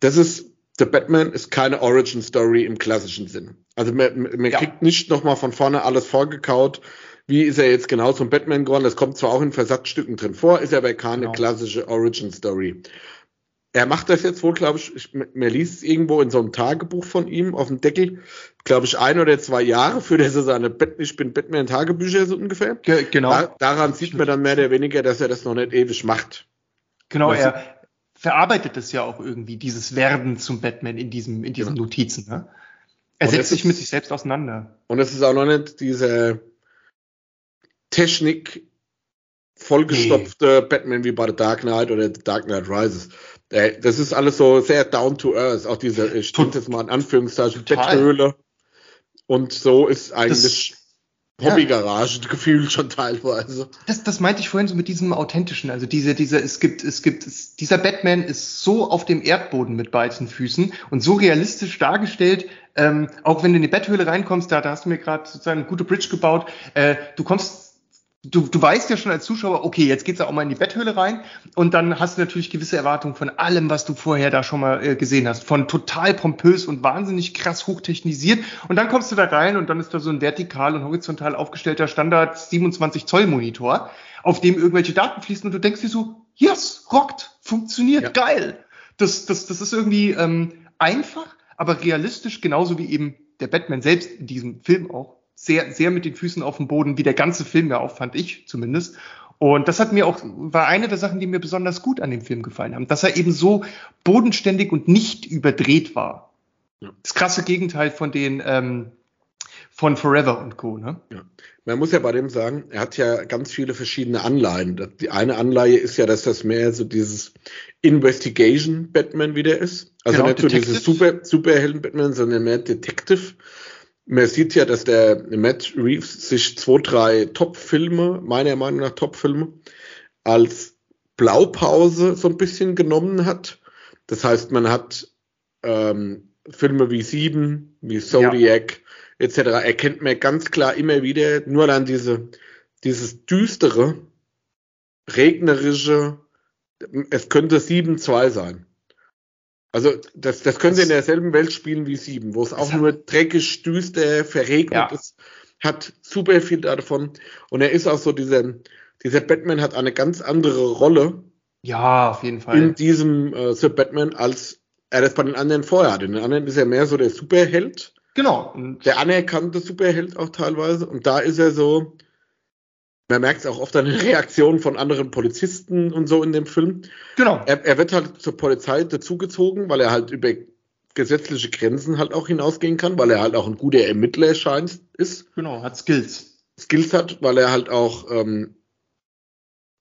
Das ist The Batman ist keine Origin Story im klassischen Sinn. Also man, man ja. kriegt nicht nochmal von vorne alles vorgekaut. Wie ist er jetzt genau zum Batman geworden? Das kommt zwar auch in Versatzstücken drin vor, ist aber keine genau. klassische Origin Story. Er macht das jetzt wohl, glaube ich, ich, mir liest es irgendwo in so einem Tagebuch von ihm auf dem Deckel, glaube ich, ein oder zwei Jahre für das seine Bat Ich bin Batman Tagebücher so ungefähr. Ge genau. Da, daran sieht man dann mehr oder weniger, dass er das noch nicht ewig macht. Genau, er, verarbeitet es ja auch irgendwie, dieses Werden zum Batman in, diesem, in diesen genau. Notizen. Ne? Er setzt sich mit sich selbst auseinander. Und es ist auch noch nicht diese Technik vollgestopfte nee. Batman wie bei The Dark Knight oder The Dark Knight Rises. Äh, das ist alles so sehr down to earth. Auch diese, ich stimmt jetzt mal in Anführungszeichen, Betthöhle. Und so ist eigentlich das Hobbygarage ja. gefühlt schon teilweise. Das, das meinte ich vorhin so mit diesem authentischen. Also diese, diese, es gibt, es gibt, es, dieser Batman ist so auf dem Erdboden mit beiden Füßen und so realistisch dargestellt. Ähm, auch wenn du in die Betthöhle reinkommst, da, da hast du mir gerade sozusagen eine gute Bridge gebaut. Äh, du kommst du, du weißt ja schon als Zuschauer, okay, jetzt geht's ja auch mal in die Betthöhle rein und dann hast du natürlich gewisse Erwartungen von allem, was du vorher da schon mal äh, gesehen hast. Von total pompös und wahnsinnig krass hochtechnisiert und dann kommst du da rein und dann ist da so ein vertikal und horizontal aufgestellter Standard 27 Zoll Monitor, auf dem irgendwelche Daten fließen und du denkst dir so, yes, rockt, funktioniert, ja. geil. Das, das, das ist irgendwie ähm, einfach, aber realistisch, genauso wie eben der Batman selbst in diesem Film auch sehr, sehr mit den Füßen auf dem Boden, wie der ganze Film ja auch, fand ich zumindest. Und das hat mir auch, war eine der Sachen, die mir besonders gut an dem Film gefallen haben, dass er eben so bodenständig und nicht überdreht war. Ja. Das krasse Gegenteil von den, ähm, von Forever und Co. Ne? Ja. Man muss ja bei dem sagen, er hat ja ganz viele verschiedene Anleihen. Die eine Anleihe ist ja, dass das mehr so dieses Investigation Batman wieder ist. Also genau, nicht so dieses Super, Superhelden Batman, sondern mehr Detective man sieht ja, dass der Matt Reeves sich zwei, drei Top-Filme, meiner Meinung nach Top-Filme, als Blaupause so ein bisschen genommen hat. Das heißt, man hat ähm, Filme wie Sieben, wie Zodiac ja. etc. erkennt man ganz klar immer wieder nur dann diese, dieses düstere, regnerische, es könnte 7-2 sein. Also das, das können sie in derselben Welt spielen wie sieben, wo es auch nur dreckig, düster, verregnet ja. ist, hat super viel davon. Und er ist auch so dieser, dieser Batman hat eine ganz andere Rolle. Ja, auf jeden Fall. In diesem äh, Sir Batman, als er das bei den anderen vorher hatte. In den anderen ist er mehr so der Superheld. Genau. Und der anerkannte Superheld auch teilweise. Und da ist er so, man merkt es auch oft an den Reaktionen von anderen Polizisten und so in dem Film. Genau. Er, er wird halt zur Polizei dazugezogen, weil er halt über gesetzliche Grenzen halt auch hinausgehen kann, weil er halt auch ein guter Ermittler scheint ist. Genau, hat Skills. Skills hat, weil er halt auch ähm,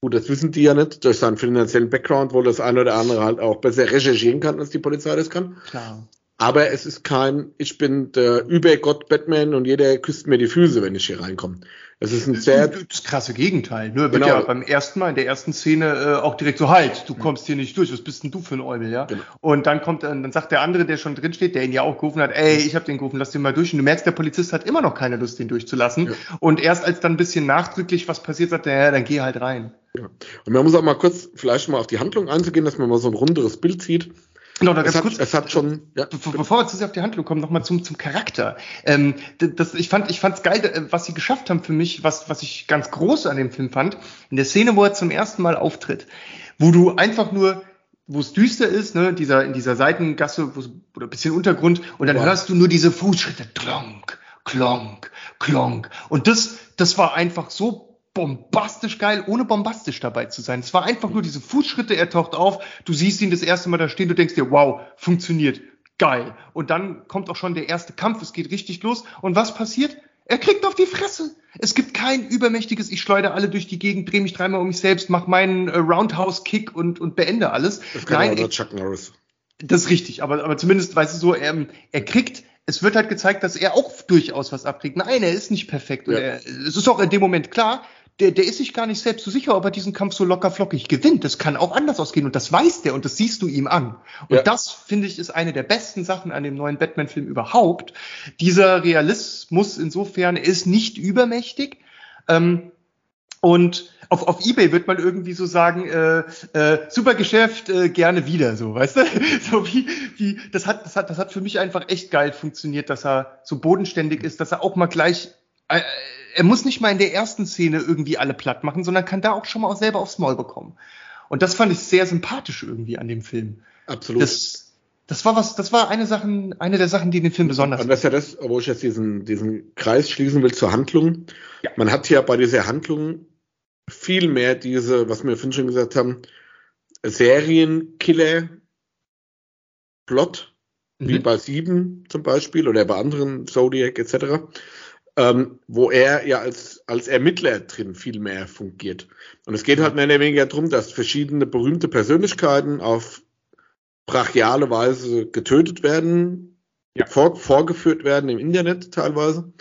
Gut, das wissen die ja nicht durch seinen finanziellen Background, wo das eine oder andere halt auch besser recherchieren kann, als die Polizei das kann. Klar. Aber es ist kein, ich bin der Übergott Batman und jeder küsst mir die Füße, wenn ich hier reinkomme. Es ist ein sehr. Das krasse Gegenteil. Nur wird genau. ja beim ersten Mal in der ersten Szene äh, auch direkt so halt, du kommst hier nicht durch, was bist denn du für ein Eubel, ja? Genau. Und dann kommt, dann sagt der andere, der schon drin steht, der ihn ja auch gerufen hat, ey, ich hab den gerufen, lass den mal durch. Und du merkst, der Polizist hat immer noch keine Lust, den durchzulassen. Ja. Und erst als dann ein bisschen nachdrücklich was passiert, sagt er, ja, dann geh halt rein. Ja. Und man muss auch mal kurz vielleicht mal auf die Handlung einzugehen, dass man mal so ein runderes Bild sieht. Genau, da ganz kurz, es hat schon. Ja. Bevor, wir zu sehr auf die Handlung kommen, nochmal zum, zum Charakter. Ähm, das, ich fand, ich fand's geil, äh, was sie geschafft haben für mich, was, was ich ganz groß an dem Film fand. In der Szene, wo er zum ersten Mal auftritt, wo du einfach nur wo es düster ist, ne, dieser, in dieser Seitengasse, wo, oder ein bisschen Untergrund, und dann wow. hörst du nur diese Fußschritte, klonk, klonk, klonk. Und das, das war einfach so bombastisch geil, ohne bombastisch dabei zu sein. Es war einfach nur diese Fußschritte, er taucht auf, du siehst ihn das erste Mal da stehen, du denkst dir, wow, funktioniert, geil. Und dann kommt auch schon der erste Kampf, es geht richtig los. Und was passiert? Er kriegt auf die Fresse. Es gibt kein übermächtiges, ich schleudere alle durch die Gegend, drehe mich dreimal um mich selbst, mach meinen äh, Roundhouse-Kick und, und beende alles. Das kann Nein, Chuck Norris. Das ist richtig, aber, aber zumindest, weißt du so, er, er kriegt, es wird halt gezeigt, dass er auch durchaus was abkriegt. Nein, er ist nicht perfekt. Ja. Er, es ist auch in dem Moment klar, der, der ist sich gar nicht selbst so sicher, ob er diesen Kampf so locker flockig gewinnt. Das kann auch anders ausgehen und das weiß der und das siehst du ihm an. Und ja. das, finde ich, ist eine der besten Sachen an dem neuen Batman-Film überhaupt. Dieser Realismus insofern ist nicht übermächtig. Ähm, und auf, auf Ebay wird man irgendwie so sagen, äh, äh, super Geschäft, äh, gerne wieder, so, weißt du? So wie, wie, das hat, das hat, das hat für mich einfach echt geil funktioniert, dass er so bodenständig ist, dass er auch mal gleich er muss nicht mal in der ersten Szene irgendwie alle platt machen, sondern kann da auch schon mal auch selber aufs Maul bekommen. Und das fand ich sehr sympathisch irgendwie an dem Film. Absolut. Das, das war was, das war eine Sachen, eine der Sachen, die den Film besonders. Und das ist ja das, wo ich jetzt diesen, diesen Kreis schließen will zur Handlung. Ja. Man hat ja bei dieser Handlung viel mehr diese, was wir vorhin schon gesagt haben, Serienkiller Plot, mhm. wie bei Sieben zum Beispiel oder bei anderen Zodiac etc ähm, wo er ja als, als Ermittler drin viel mehr fungiert. Und es geht halt mehr oder weniger darum, dass verschiedene berühmte Persönlichkeiten auf brachiale Weise getötet werden, ja. vor, vorgeführt werden im Internet teilweise,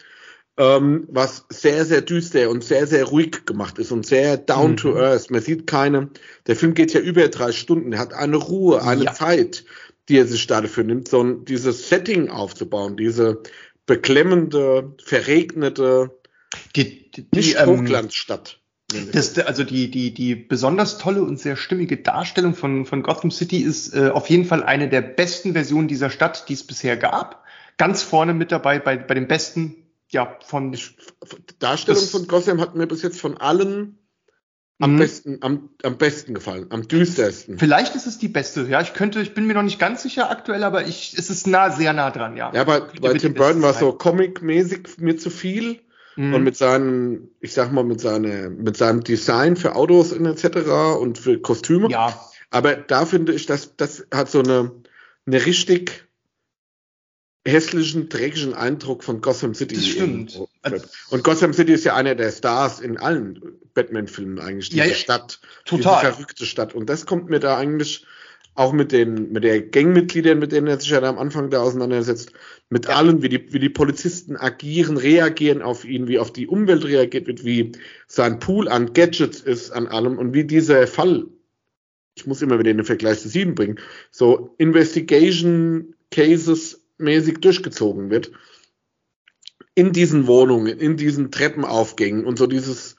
ähm, was sehr, sehr düster und sehr, sehr ruhig gemacht ist und sehr down mhm. to earth. Man sieht keine, der Film geht ja über drei Stunden, er hat eine Ruhe, eine ja. Zeit, die er sich dafür nimmt, so ein, dieses Setting aufzubauen, diese, beklemmende, verregnete die, die, nicht ähm, Hochglanzstadt. Das, also die, die, die besonders tolle und sehr stimmige Darstellung von, von Gotham City ist äh, auf jeden Fall eine der besten Versionen dieser Stadt, die es bisher gab. Ganz vorne mit dabei bei, bei den besten, ja, von. Darstellung von Gotham hat mir bis jetzt von allen am mhm. besten, am, am besten gefallen, am düstersten. Vielleicht ist es die beste, ja. Ich könnte, ich bin mir noch nicht ganz sicher aktuell, aber ich, es ist nah, sehr nah dran, ja. Ja, aber bei Tim Burton war so comic-mäßig mir zu viel. Mhm. Und mit seinem, ich sag mal, mit seiner, mit seinem Design für Autos etc. und für Kostüme. Ja. Aber da finde ich, dass das hat so eine, eine richtig hässlichen, dreckigen Eindruck von Gotham City. Das stimmt. Und Gotham City ist ja einer der Stars in allen Batman-Filmen eigentlich, diese ja, Stadt. Total. Diese verrückte Stadt. Und das kommt mir da eigentlich auch mit den, mit der Gangmitgliedern, mit denen er sich ja da am Anfang da auseinandersetzt, mit ja. allen, wie die, wie die Polizisten agieren, reagieren auf ihn, wie auf die Umwelt reagiert wird, wie sein Pool an Gadgets ist, an allem und wie dieser Fall, ich muss immer wieder den Vergleich zu sieben bringen, so Investigation Cases mäßig durchgezogen wird. In diesen Wohnungen, in diesen Treppenaufgängen und so dieses,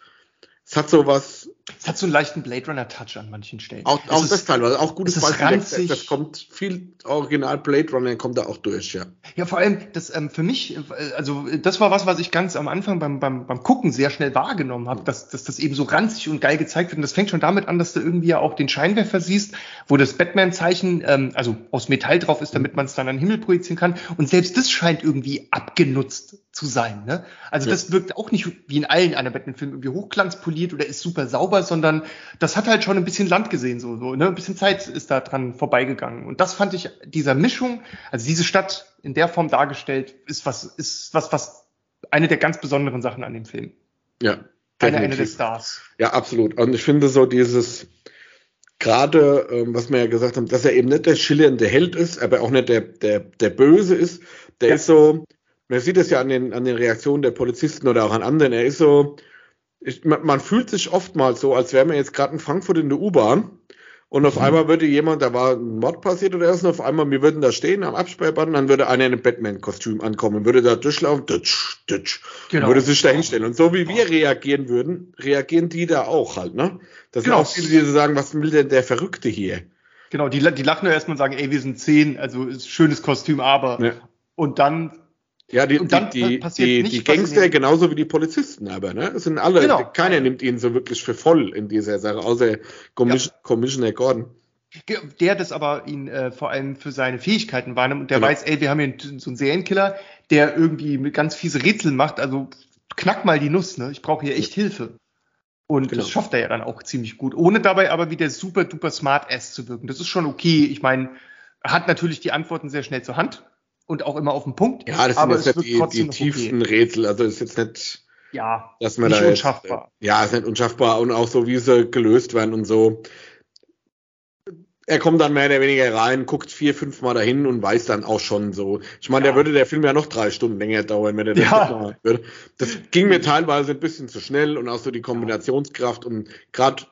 es hat so was, es hat so einen leichten Blade Runner Touch an manchen Stellen. Auch, auch das teilweise, auch gutes Beispiel. Das kommt viel Original Blade Runner kommt da auch durch, ja. Ja, vor allem, das ähm, für mich, äh, also das war was, was ich ganz am Anfang beim, beim, beim Gucken sehr schnell wahrgenommen habe, dass, dass das eben so ranzig und geil gezeigt wird. Und das fängt schon damit an, dass du irgendwie ja auch den Scheinwerfer siehst, wo das Batman-Zeichen, ähm, also aus Metall drauf ist, damit man es dann an den Himmel projizieren kann. Und selbst das scheint irgendwie abgenutzt zu sein. Ne? Also ja. das wirkt auch nicht wie in allen einer Batman-Filmen irgendwie hochglanzpoliert oder ist super sauber, sondern das hat halt schon ein bisschen Land gesehen, so, so ne? ein bisschen Zeit ist da dran vorbeigegangen. Und das fand ich dieser Mischung, also diese Stadt in der Form dargestellt, ist was, ist was, was eine der ganz besonderen Sachen an dem Film. Ja, Einer, einer der Stars. Ja, absolut. Und ich finde so dieses, gerade, ähm, was wir ja gesagt haben, dass er eben nicht der schillernde Held ist, aber auch nicht der, der, der Böse ist. Der ja. ist so, man sieht es ja an den, an den Reaktionen der Polizisten oder auch an anderen, er ist so, ich, man, man, fühlt sich oftmals so, als wäre man jetzt gerade in Frankfurt in der U-Bahn und auf mhm. einmal würde jemand, da war ein Mord passiert oder erst, auf einmal, wir würden da stehen am Absperrband, dann würde einer in einem Batman-Kostüm ankommen, würde da durchlaufen, ditsch, ditsch, genau. würde sich da hinstellen. Und so wie wir reagieren würden, reagieren die da auch halt, ne? Das genau. sind auch viele, die sagen, was will denn der Verrückte hier? Genau, die, die lachen nur erstmal und sagen, ey, wir sind zehn, also schönes Kostüm, aber. Ja. Und dann ja, die, die, die, die, die Gangster genauso wie die Polizisten aber, ne? Es sind alle, genau. keiner nimmt ihn so wirklich für voll in dieser Sache, außer Commission, ja. Commissioner Gordon. Der das aber ihn äh, vor allem für seine Fähigkeiten wahrnimmt und der genau. weiß, ey, wir haben hier so einen Serienkiller, der irgendwie ganz fiese Rätsel macht, also knack mal die Nuss, ne? Ich brauche hier echt Hilfe. Und genau. das schafft er ja dann auch ziemlich gut, ohne dabei aber wieder super duper smart ass zu wirken. Das ist schon okay. Ich meine, er hat natürlich die Antworten sehr schnell zur Hand und auch immer auf den Punkt. Ja, das sind aber jetzt nicht die, die tiefsten okay. Rätsel. Also ist jetzt nicht, ja, dass man nicht da unschaffbar. Jetzt, ja, ist nicht unschaffbar und auch so, wie sie gelöst werden und so. Er kommt dann mehr oder weniger rein, guckt vier, fünf Mal dahin und weiß dann auch schon so. Ich meine, ja. der würde der Film ja noch drei Stunden länger dauern, wenn er das ja. machen würde. Das ging mir teilweise ein bisschen zu schnell und auch so die Kombinationskraft und gerade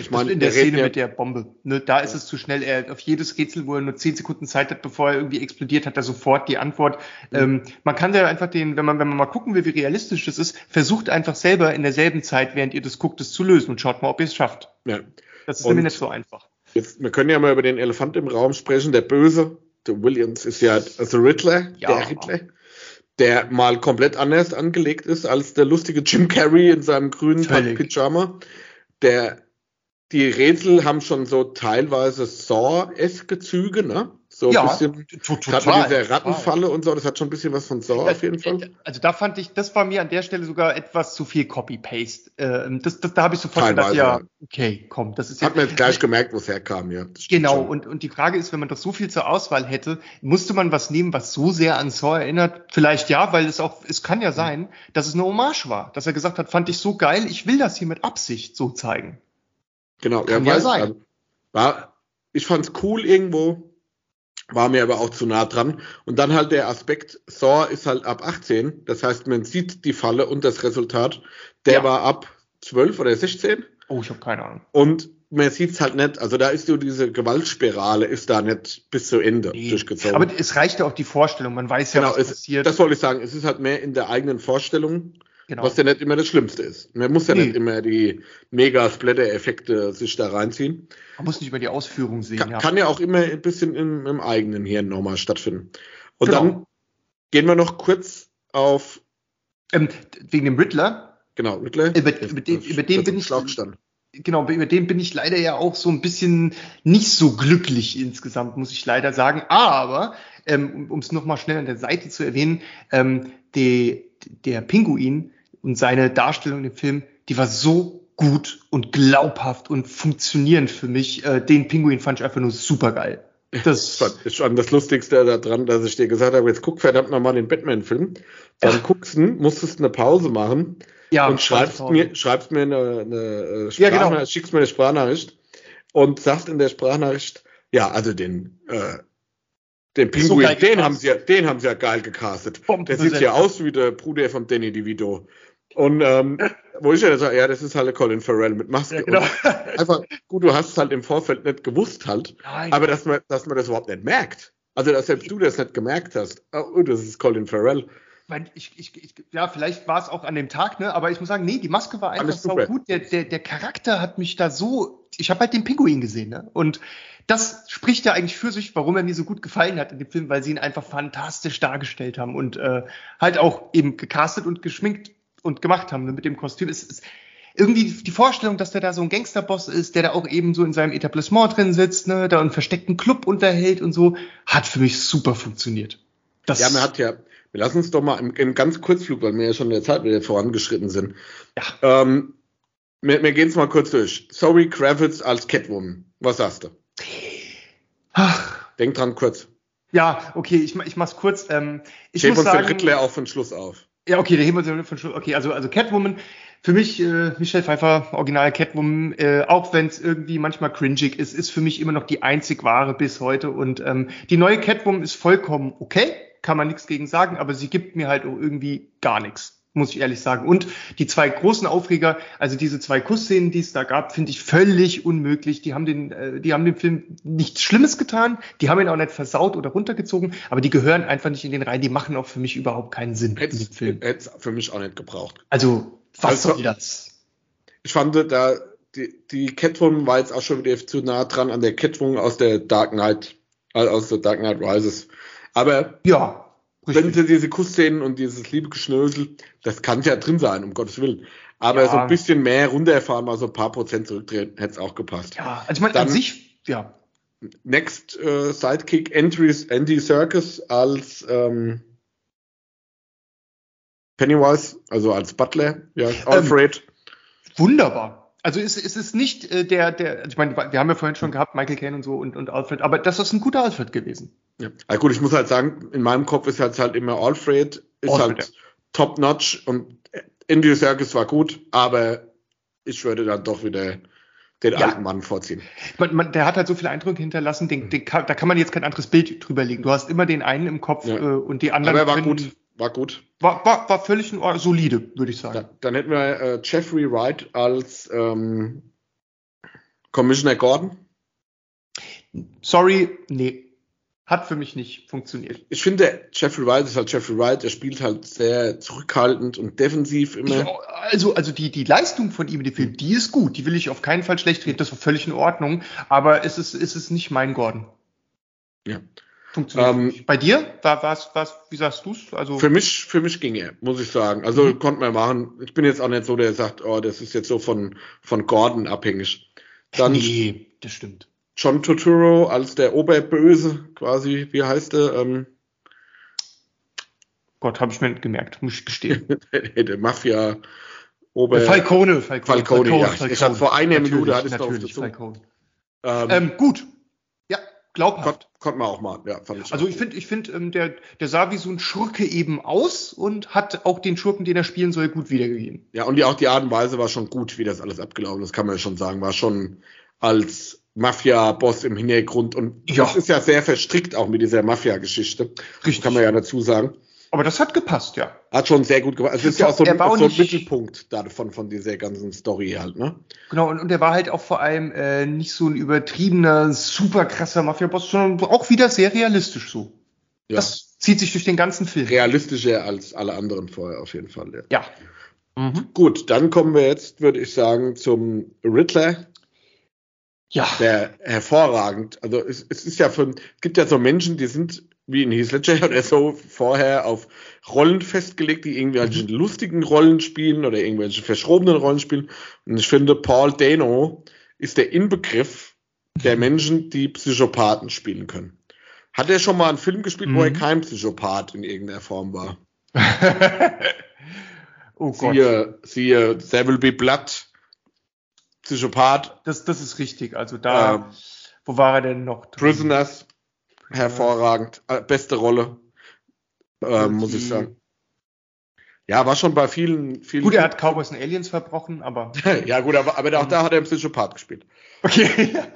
ich meine, in der, der Szene ja mit der Bombe. Ne, da ist es zu schnell. Er auf jedes Rätsel, wo er nur zehn Sekunden Zeit hat, bevor er irgendwie explodiert, hat er sofort die Antwort. Mhm. Ähm, man kann ja einfach den, wenn man, wenn man mal gucken will, wie realistisch das ist, versucht einfach selber in derselben Zeit, während ihr das guckt, es zu lösen und schaut mal, ob ihr es schafft. Ja. Das ist und nämlich nicht so einfach. Jetzt, wir können ja mal über den Elefant im Raum sprechen. Der Böse, der Williams, ist ja also Riddler, ja. der Riddler der mal komplett anders angelegt ist als der lustige Jim Carrey in seinem grünen Pyjama. Der die Rätsel haben schon so teilweise Saw-eske Züge, ne? So ja, ein bisschen, total. Gerade mit dieser Rattenfalle total. und so, das hat schon ein bisschen was von Saw auf jeden Fall. Also da fand ich, das war mir an der Stelle sogar etwas zu viel Copy-Paste. Ähm, das, das, da habe ich sofort teilweise, gedacht, ja, okay, komm, das ist Hat man jetzt gleich gemerkt, wo es herkam, ja. Genau, und, und die Frage ist, wenn man das so viel zur Auswahl hätte, musste man was nehmen, was so sehr an Saw erinnert? Vielleicht ja, weil es auch, es kann ja sein, dass es eine Hommage war, dass er gesagt hat, fand ich so geil, ich will das hier mit Absicht so zeigen. Genau, Kann ja, weiß, sein. War, ich fand's cool irgendwo, war mir aber auch zu nah dran. Und dann halt der Aspekt, Saw ist halt ab 18, das heißt, man sieht die Falle und das Resultat, der ja. war ab 12 oder 16. Oh, ich habe keine Ahnung. Und man sieht's halt nicht, also da ist so diese Gewaltspirale, ist da nicht bis zu Ende nee. durchgezogen. Aber es reicht ja auch die Vorstellung, man weiß ja, genau, was es, passiert. Das wollte ich sagen, es ist halt mehr in der eigenen Vorstellung Genau. Was ja nicht immer das Schlimmste ist. Man muss ja nee. nicht immer die Mega-Splatter-Effekte sich da reinziehen. Man muss nicht über die Ausführung sehen. Kann ja, kann ja auch immer ein bisschen im, im eigenen Hirn nochmal stattfinden. Und genau. dann gehen wir noch kurz auf. Ähm, wegen dem Riddler. Genau, Riddler. Über, über den, über den bin ich. Genau, über den bin ich leider ja auch so ein bisschen nicht so glücklich insgesamt, muss ich leider sagen. Aber, ähm, um es nochmal schnell an der Seite zu erwähnen, ähm, die, der Pinguin und seine Darstellung im Film, die war so gut und glaubhaft und funktionierend für mich. Äh, den Pinguin fand ich einfach nur super geil. Das ist schon das Lustigste daran, dass ich dir gesagt habe, jetzt guck verdammt nochmal den Batman-Film. Dann ja. guckst du, musstest eine Pause machen ja, und schreibst mir, schreibst mir eine, eine Sprachnachricht, äh, ja, genau. schickst mir eine Sprachnachricht und sagst in der Sprachnachricht, ja, also den, äh, den Pinguin, so den haben sie ja, den haben sie ja geil gecastet. Bomben der sieht ja aus wie der Bruder von Danny DeVito. Und ähm, wo ich ja sage, ja, das ist halt Colin Farrell mit Maske. Ja, genau. einfach, gut, du hast es halt im Vorfeld nicht gewusst halt, Nein. aber dass man, dass man das überhaupt nicht merkt. Also, dass selbst du das nicht gemerkt hast. Oh, das ist Colin Farrell. Ich, ich, ich, ja, vielleicht war es auch an dem Tag, ne? Aber ich muss sagen, nee, die Maske war einfach so gut. Der, der, der Charakter hat mich da so. Ich habe halt den Pinguin gesehen, ne? Und das spricht ja eigentlich für sich, warum er mir so gut gefallen hat in dem Film, weil sie ihn einfach fantastisch dargestellt haben und äh, halt auch eben gecastet und geschminkt und gemacht haben ne, mit dem Kostüm. Es ist irgendwie die Vorstellung, dass der da so ein Gangsterboss ist, der da auch eben so in seinem Etablissement drin sitzt, ne, da einen versteckten Club unterhält und so, hat für mich super funktioniert. Das ja, man hat ja, wir lassen uns doch mal im, im ganz Kurzflug, weil wir ja schon in der Zeit wieder vorangeschritten sind. Ja. Ähm, wir, wir gehen es mal kurz durch. Sorry Kravitz als Catwoman. Was sagst du? Ach. Denk dran kurz. Ja, okay, ich, ich mach's kurz. Ähm, ich Heben muss uns sagen, den Riddler auch von Schluss auf. Ja, okay, der heben von Schluss. Okay, also, also Catwoman Für mich, äh, Michelle Pfeiffer, Original Catwoman, äh, auch wenn es irgendwie manchmal cringig ist, ist für mich immer noch die einzig wahre bis heute. Und ähm, die neue Catwoman ist vollkommen okay, kann man nichts gegen sagen, aber sie gibt mir halt auch irgendwie gar nichts muss ich ehrlich sagen. Und die zwei großen Aufreger, also diese zwei Kussszenen, die es da gab, finde ich völlig unmöglich. Die haben den, äh, die haben dem Film nichts Schlimmes getan, die haben ihn auch nicht versaut oder runtergezogen, aber die gehören einfach nicht in den rein. Die machen auch für mich überhaupt keinen Sinn. Hätte es für mich auch nicht gebraucht. Also, was also, soll das? Ich fand da, die, die Catwoman war jetzt auch schon wieder zu nah dran an der Catwoman aus der Dark Knight, äh, aus der Dark Knight Rises. Aber ja, Richtig. Wenn sie diese Kussszenen und dieses liebe Geschnösel, das kann ja drin sein, um Gottes Willen. Aber ja. so ein bisschen mehr runterfahren, mal so ein paar Prozent zurückdrehen, hätte es auch gepasst. Ja, also ich meine, an sich, ja. Next äh, Sidekick Entries Andy Circus als ähm, Pennywise, also als Butler, ja, ähm, Alfred. Ähm, wunderbar. Also ist, ist es nicht äh, der, der, ich meine, wir haben ja vorhin schon gehabt, Michael Caine und so und, und Alfred, aber das ist ein guter Alfred gewesen. Ja. Also gut, ich muss halt sagen, in meinem Kopf ist halt, halt immer Alfred, ist Alfred, halt ja. top-notch und Andy Serkis war gut, aber ich würde dann doch wieder den ja. alten Mann vorziehen. Man, man, der hat halt so viele Eindrücke hinterlassen, den, den kann, da kann man jetzt kein anderes Bild drüber legen. Du hast immer den einen im Kopf ja. äh, und die anderen. Aber er war gut, war gut. War, war, war völlig solide, würde ich sagen. Da, dann hätten wir äh, Jeffrey Wright als ähm, Commissioner Gordon. Sorry, nee hat für mich nicht funktioniert. Ich finde, Jeffrey Wright ist halt Jeffrey Wright, er spielt halt sehr zurückhaltend und defensiv immer. Ich, also, also die, die Leistung von ihm in dem Film, die ist gut, die will ich auf keinen Fall schlecht reden, das war völlig in Ordnung, aber es ist, es ist nicht mein Gordon. Ja. Funktioniert ähm, Bei dir? War, was, was, wie sagst du's? Also für mich, für mich ging er, muss ich sagen. Also mhm. konnte man machen. Ich bin jetzt auch nicht so, der sagt, oh, das ist jetzt so von, von Gordon abhängig. Dann, nee, das stimmt. John Turturro als der Oberböse, quasi, wie heißt er? Ähm, Gott, habe ich mir nicht gemerkt, muss ich gestehen. der Mafia Ober Falcone, Falcone, Falcone, Falcone ja. Falcone. Ich hatte vor einer natürlich, Minute hatte ich drauf dazu. Ähm, ähm, gut. Glaubhaft. Konnte man auch mal, ja, fand ich. Also ich finde, ich finde, ähm, der, der sah wie so ein Schurke eben aus und hat auch den Schurken, den er spielen soll, gut wiedergegeben. Ja, und die, auch die Art und Weise war schon gut, wie das alles abgelaufen ist, kann man ja schon sagen. War schon als Mafia-Boss im Hintergrund und ja. das ist ja sehr verstrickt auch mit dieser Mafia-Geschichte. Richtig. Kann man ja dazu sagen. Aber das hat gepasst, ja. Hat schon sehr gut gepasst. Also es ist ja auch so, ein, so ein Mittelpunkt davon, von dieser ganzen Story halt, ne? Genau, und, und er war halt auch vor allem äh, nicht so ein übertriebener, super krasser Mafia-Boss, sondern auch wieder sehr realistisch so. Ja. Das zieht sich durch den ganzen Film. Realistischer als alle anderen vorher auf jeden Fall, ja. Ja. Mhm. Gut, dann kommen wir jetzt, würde ich sagen, zum Riddler, ja. Der hervorragend. Also es, es ist ja von, es gibt ja so Menschen, die sind wie in Heath Ledger oder so vorher auf Rollen festgelegt, die irgendwelche mhm. lustigen Rollen spielen oder irgendwelche verschrobenen Rollen spielen. Und ich finde, Paul Dano ist der Inbegriff der mhm. Menschen, die Psychopathen spielen können. Hat er schon mal einen Film gespielt, mhm. wo er mhm. kein Psychopath in irgendeiner Form war? oh Gott. Siehe, siehe There Will Be Blood Psychopath. Das, das ist richtig. Also da, ähm, wo war er denn noch? Drin? Prisoners, hervorragend. Äh, beste Rolle, äh, muss ich sagen. Ja, war schon bei vielen, vielen. Gut, er hat Cowboys und Aliens verbrochen, aber. ja, gut, aber, aber auch da hat er einen Psychopath gespielt. Okay.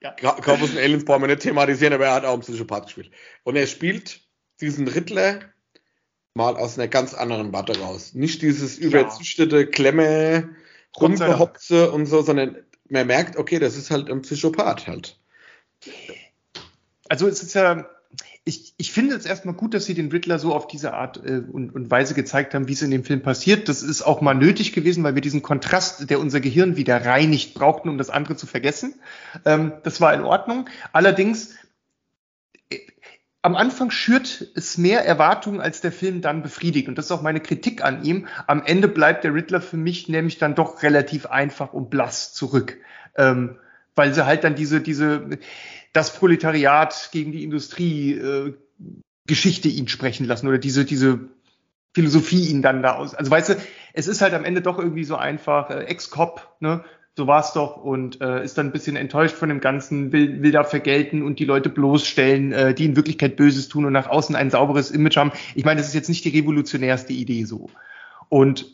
ja. Cowboys und Aliens brauchen wir nicht thematisieren, aber er hat auch einen Psychopath gespielt. Und er spielt diesen Riddler mal aus einer ganz anderen Warte raus. Nicht dieses überzüchtete Klemme, rumgehopse und so, sondern man merkt, okay, das ist halt ein Psychopath halt. Also es ist ja, ich, ich finde es erstmal gut, dass sie den Riddler so auf diese Art äh, und, und Weise gezeigt haben, wie es in dem Film passiert. Das ist auch mal nötig gewesen, weil wir diesen Kontrast, der unser Gehirn wieder reinigt, brauchten, um das andere zu vergessen. Ähm, das war in Ordnung. Allerdings am Anfang schürt es mehr Erwartungen, als der Film dann befriedigt. Und das ist auch meine Kritik an ihm. Am Ende bleibt der Riddler für mich nämlich dann doch relativ einfach und blass zurück. Ähm, weil sie halt dann diese, diese, das Proletariat gegen die Industrie äh, Geschichte ihn sprechen lassen oder diese, diese Philosophie ihn dann da aus. Also weißt du, es ist halt am Ende doch irgendwie so einfach, äh, Ex-Cop, ne? so war's doch und äh, ist dann ein bisschen enttäuscht von dem Ganzen, will, will da vergelten und die Leute bloßstellen, äh, die in Wirklichkeit Böses tun und nach außen ein sauberes Image haben. Ich meine, das ist jetzt nicht die revolutionärste Idee so. Und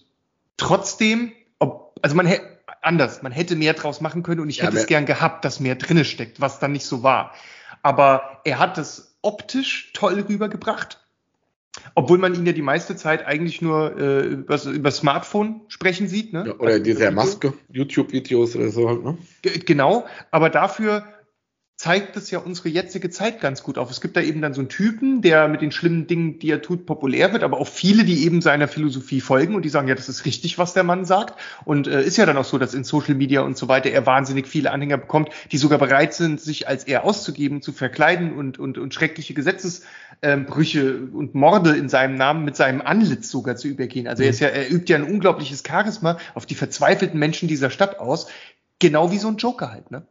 trotzdem, ob, also man hätte, anders, man hätte mehr draus machen können und ich Ja, hätte es gern gehabt, dass mehr drinne steckt, was dann nicht so war. Aber er hat es optisch toll rübergebracht. Obwohl man ihn ja die meiste Zeit eigentlich nur äh, über, über Smartphone sprechen sieht. Ne? Ja, oder Also diese. Maske, YouTube-Videos oder so halt, ne? Genau, aber dafür zeigt es ja unsere jetzige Zeit ganz gut auf. Es gibt da eben dann so einen Typen, der mit den schlimmen Dingen, die er tut, populär wird, aber auch viele, die eben seiner Philosophie folgen und die sagen, ja, das ist richtig, was der Mann sagt. Und äh, ist ja dann auch so, dass in Social Media und so weiter er wahnsinnig viele Anhänger bekommt, die sogar bereit sind, sich als er auszugeben, zu verkleiden und, und, und schreckliche Gesetzesbrüche und Morde in seinem Namen mit seinem Antlitz sogar zu übergehen. Also er ist ja, er übt ja ein unglaubliches Charisma auf die verzweifelten Menschen dieser Stadt aus. Genau wie so ein Joker halt, ne?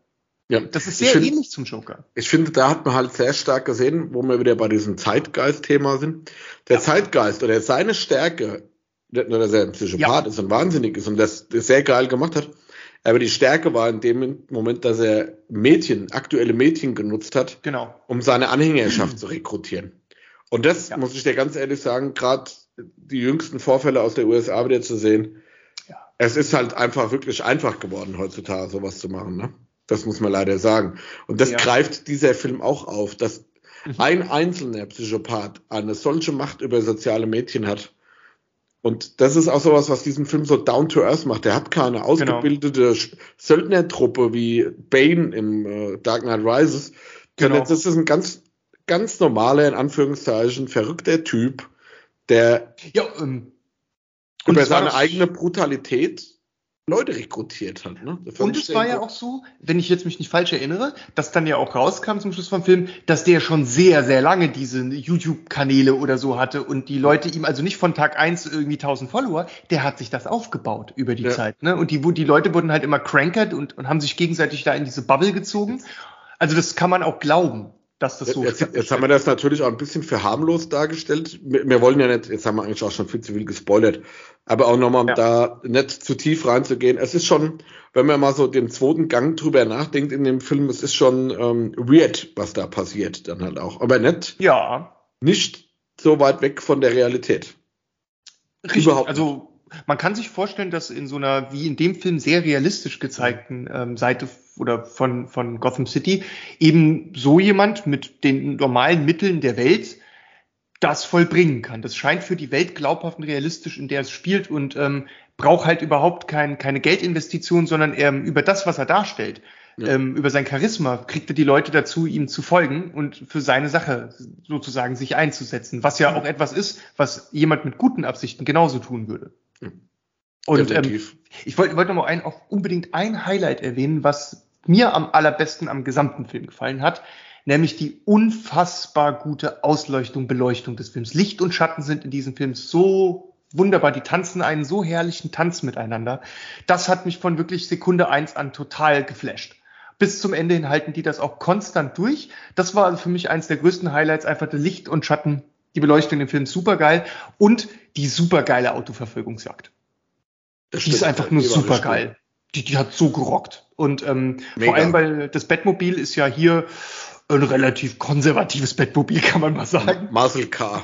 Ja. Das ist sehr find- ähnlich zum Joker. Ich finde, da hat man halt sehr stark gesehen, wo wir wieder bei diesem Zeitgeist-Thema sind. Der Zeitgeist oder seine Stärke, nicht nur, dass er ein Psychopath ist und wahnsinnig ist und das, das sehr geil gemacht hat, aber die Stärke war in dem Moment, dass er Mädchen, aktuelle Mädchen genutzt hat, Genau. um seine Anhängerschaft zu rekrutieren. Und das Ja. muss ich dir ganz ehrlich sagen, gerade die jüngsten Vorfälle aus der USA wieder zu sehen, Ja. es ist halt einfach wirklich einfach geworden heutzutage, sowas zu machen. Ne? Das muss man leider sagen. Und das Ja. greift dieser Film auch auf, dass Mhm. ein einzelner Psychopath eine solche Macht über soziale Mädchen hat. Und das ist auch sowas, was diesen Film so down to earth macht. Der hat keine ausgebildete Sch- Söldnertruppe wie Bane im äh, Dark Knight Rises. Genau. Das ist ein ganz, ganz normaler, in Anführungszeichen, verrückter Typ, der Ja, ähm, über seine eigene Brutalität Leute rekrutiert hat. Ne? Und es war ja auch so, wenn ich jetzt mich nicht falsch erinnere, dass dann ja auch rauskam zum Schluss vom Film, dass der schon sehr, sehr lange diese YouTube-Kanäle oder so hatte und die Leute ihm also nicht von Tag eins irgendwie 1000 Follower, der hat sich das aufgebaut über die Ja. Zeit. Ne? Und die, die Leute wurden halt immer crankert und, und haben sich gegenseitig da in diese Bubble gezogen. Also das kann man auch glauben, dass das so Jetzt, jetzt haben wir das natürlich auch ein bisschen für harmlos dargestellt. Wir, wir wollen ja nicht, jetzt haben wir eigentlich auch schon viel zu viel gespoilert, aber auch nochmal, um Ja. da nicht zu tief reinzugehen. Es ist schon, wenn man mal so den zweiten Gang drüber nachdenkt in dem Film, es ist schon ähm, weird, was da passiert dann halt auch. Aber nicht, Ja, nicht so weit weg von der Realität. Richtig, Überhaupt also man kann sich vorstellen, dass in so einer, wie in dem Film, sehr realistisch gezeigten ähm, Seite oder von, von Gotham City eben so jemand mit den normalen Mitteln der Welt das vollbringen kann. Das scheint für die Welt glaubhaft und realistisch, in der es spielt und ähm, braucht halt überhaupt kein, keine Geldinvestition, sondern ähm, über das, was er darstellt, Ja. ähm, über sein Charisma kriegt er die Leute dazu, ihm zu folgen und für seine Sache sozusagen sich einzusetzen, was ja auch etwas ist, was jemand mit guten Absichten genauso tun würde. Ja. Und ähm, ich wollte wollte noch mal ein, auch unbedingt ein Highlight erwähnen, was mir am allerbesten am gesamten Film gefallen hat, nämlich die unfassbar gute Ausleuchtung, Beleuchtung des Films. Licht und Schatten sind in diesem Film so wunderbar, die tanzen einen so herrlichen Tanz miteinander. Das hat mich von wirklich Sekunde eins an total geflasht. Bis zum Ende hin halten die das auch konstant durch. Das war für mich eins der größten Highlights, einfach der Licht und Schatten, die Beleuchtung im Film super geil und die super geile Autoverfolgungsjagd. Das Die ist einfach nur super geil. Die, die hat so gerockt. Und ähm, Mega. vor allem, weil das Bettmobil ist ja hier ein relativ konservatives Bettmobil, kann man mal sagen. Muscle Car.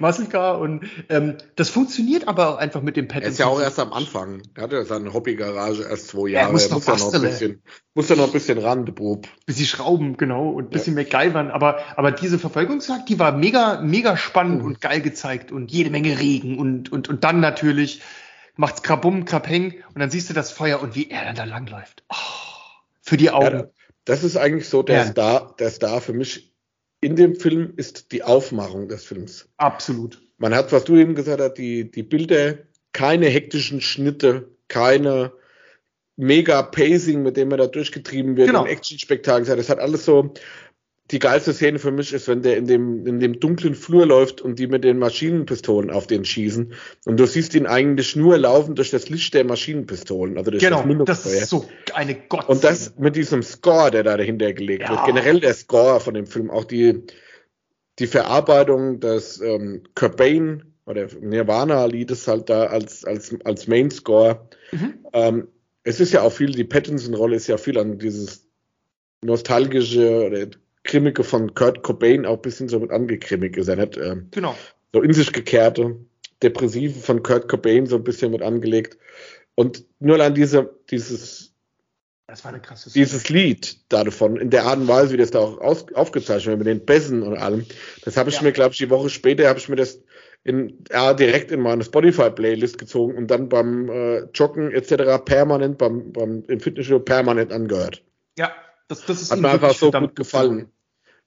Muscle Car und ähm, das funktioniert aber auch einfach mit dem Er Pattinson. ist ja auch erst am Anfang. Er hat ja seine Hobbygarage erst zwei Er Jahre. muss Er noch muss ja noch ein bisschen, muss ja noch ein bisschen ran, der Bub. bisschen Schrauben, genau, und ein bisschen MacGyvern. Aber, aber diese Verfolgungsjagd, die war mega, mega spannend Mhm. und geil gezeigt und jede Menge Regen und, und, und dann natürlich macht's krabum, krabheng und dann siehst du das Feuer und wie er dann da langläuft. Oh, für die Augen. Ja, das ist eigentlich so der Ja. Star, der Star für mich in dem Film ist die Aufmachung des Films. Absolut. Man hat, was du eben gesagt hast, die, die Bilder, keine hektischen Schnitte, keine mega Pacing, mit dem er da durchgetrieben wird, Genau. ein Action-Spektakel. Das hat alles so, die geilste Szene für mich ist, wenn der in dem, in dem dunklen Flur läuft und die mit den Maschinenpistolen auf den schießen. Und du siehst ihn eigentlich nur laufen durch das Licht der Maschinenpistolen, also durch Genau, das das ist so eine Gott. Und das mit diesem Score, der da dahinter gelegt Ja. wird, generell der Score von dem Film, auch die, die Verarbeitung des ähm, Cobain oder Nirvana-Liedes halt da als, als, als Main-Score. Mhm. Ähm, es ist ja auch viel, die Pattinson-Rolle ist ja viel an dieses nostalgische oder grimmige von Kurt Cobain auch ein bisschen so mit angekrimmig ist er nicht ähm, Genau. so in sich gekehrte. Depressive von Kurt Cobain so ein bisschen mit angelegt. Und nur allein diese, dieses, Das war eine krasse dieses Lied da davon, in der Art und Weise, wie das da auch aus, aufgezeichnet wird, mit den Bässen und allem, das habe ich Ja. mir, glaube ich, die Woche später habe ich mir das in, ja, direkt in meine Spotify-Playlist gezogen und dann beim äh, Joggen etc. permanent, beim, beim im Fitnessstudio permanent angehört. Ja, das, das ist Hat mir einfach so gut gefallen.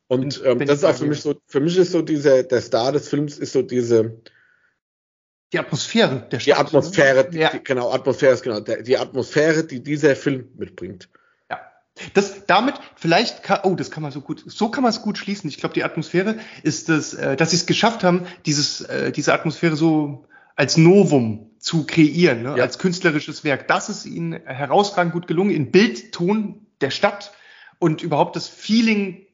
Und ähm, das ist auch für mich so, für mich ist so dieser, der Star des Films ist so diese, Die Atmosphäre der die Stadt. Atmosphäre, ne? Ja. die, genau, Atmosphäre ist genau, der, die Atmosphäre, die dieser Film mitbringt. Ja. Das damit vielleicht kann, oh, das kann man so gut, so kann man es gut schließen. Ich glaube, die Atmosphäre ist das, äh, dass sie es geschafft haben, dieses, äh, diese Atmosphäre so als Novum zu kreieren, ne? Ja. als künstlerisches Werk. Das ist ihnen herausragend gut gelungen in Bildton der Stadt und überhaupt das Feeling,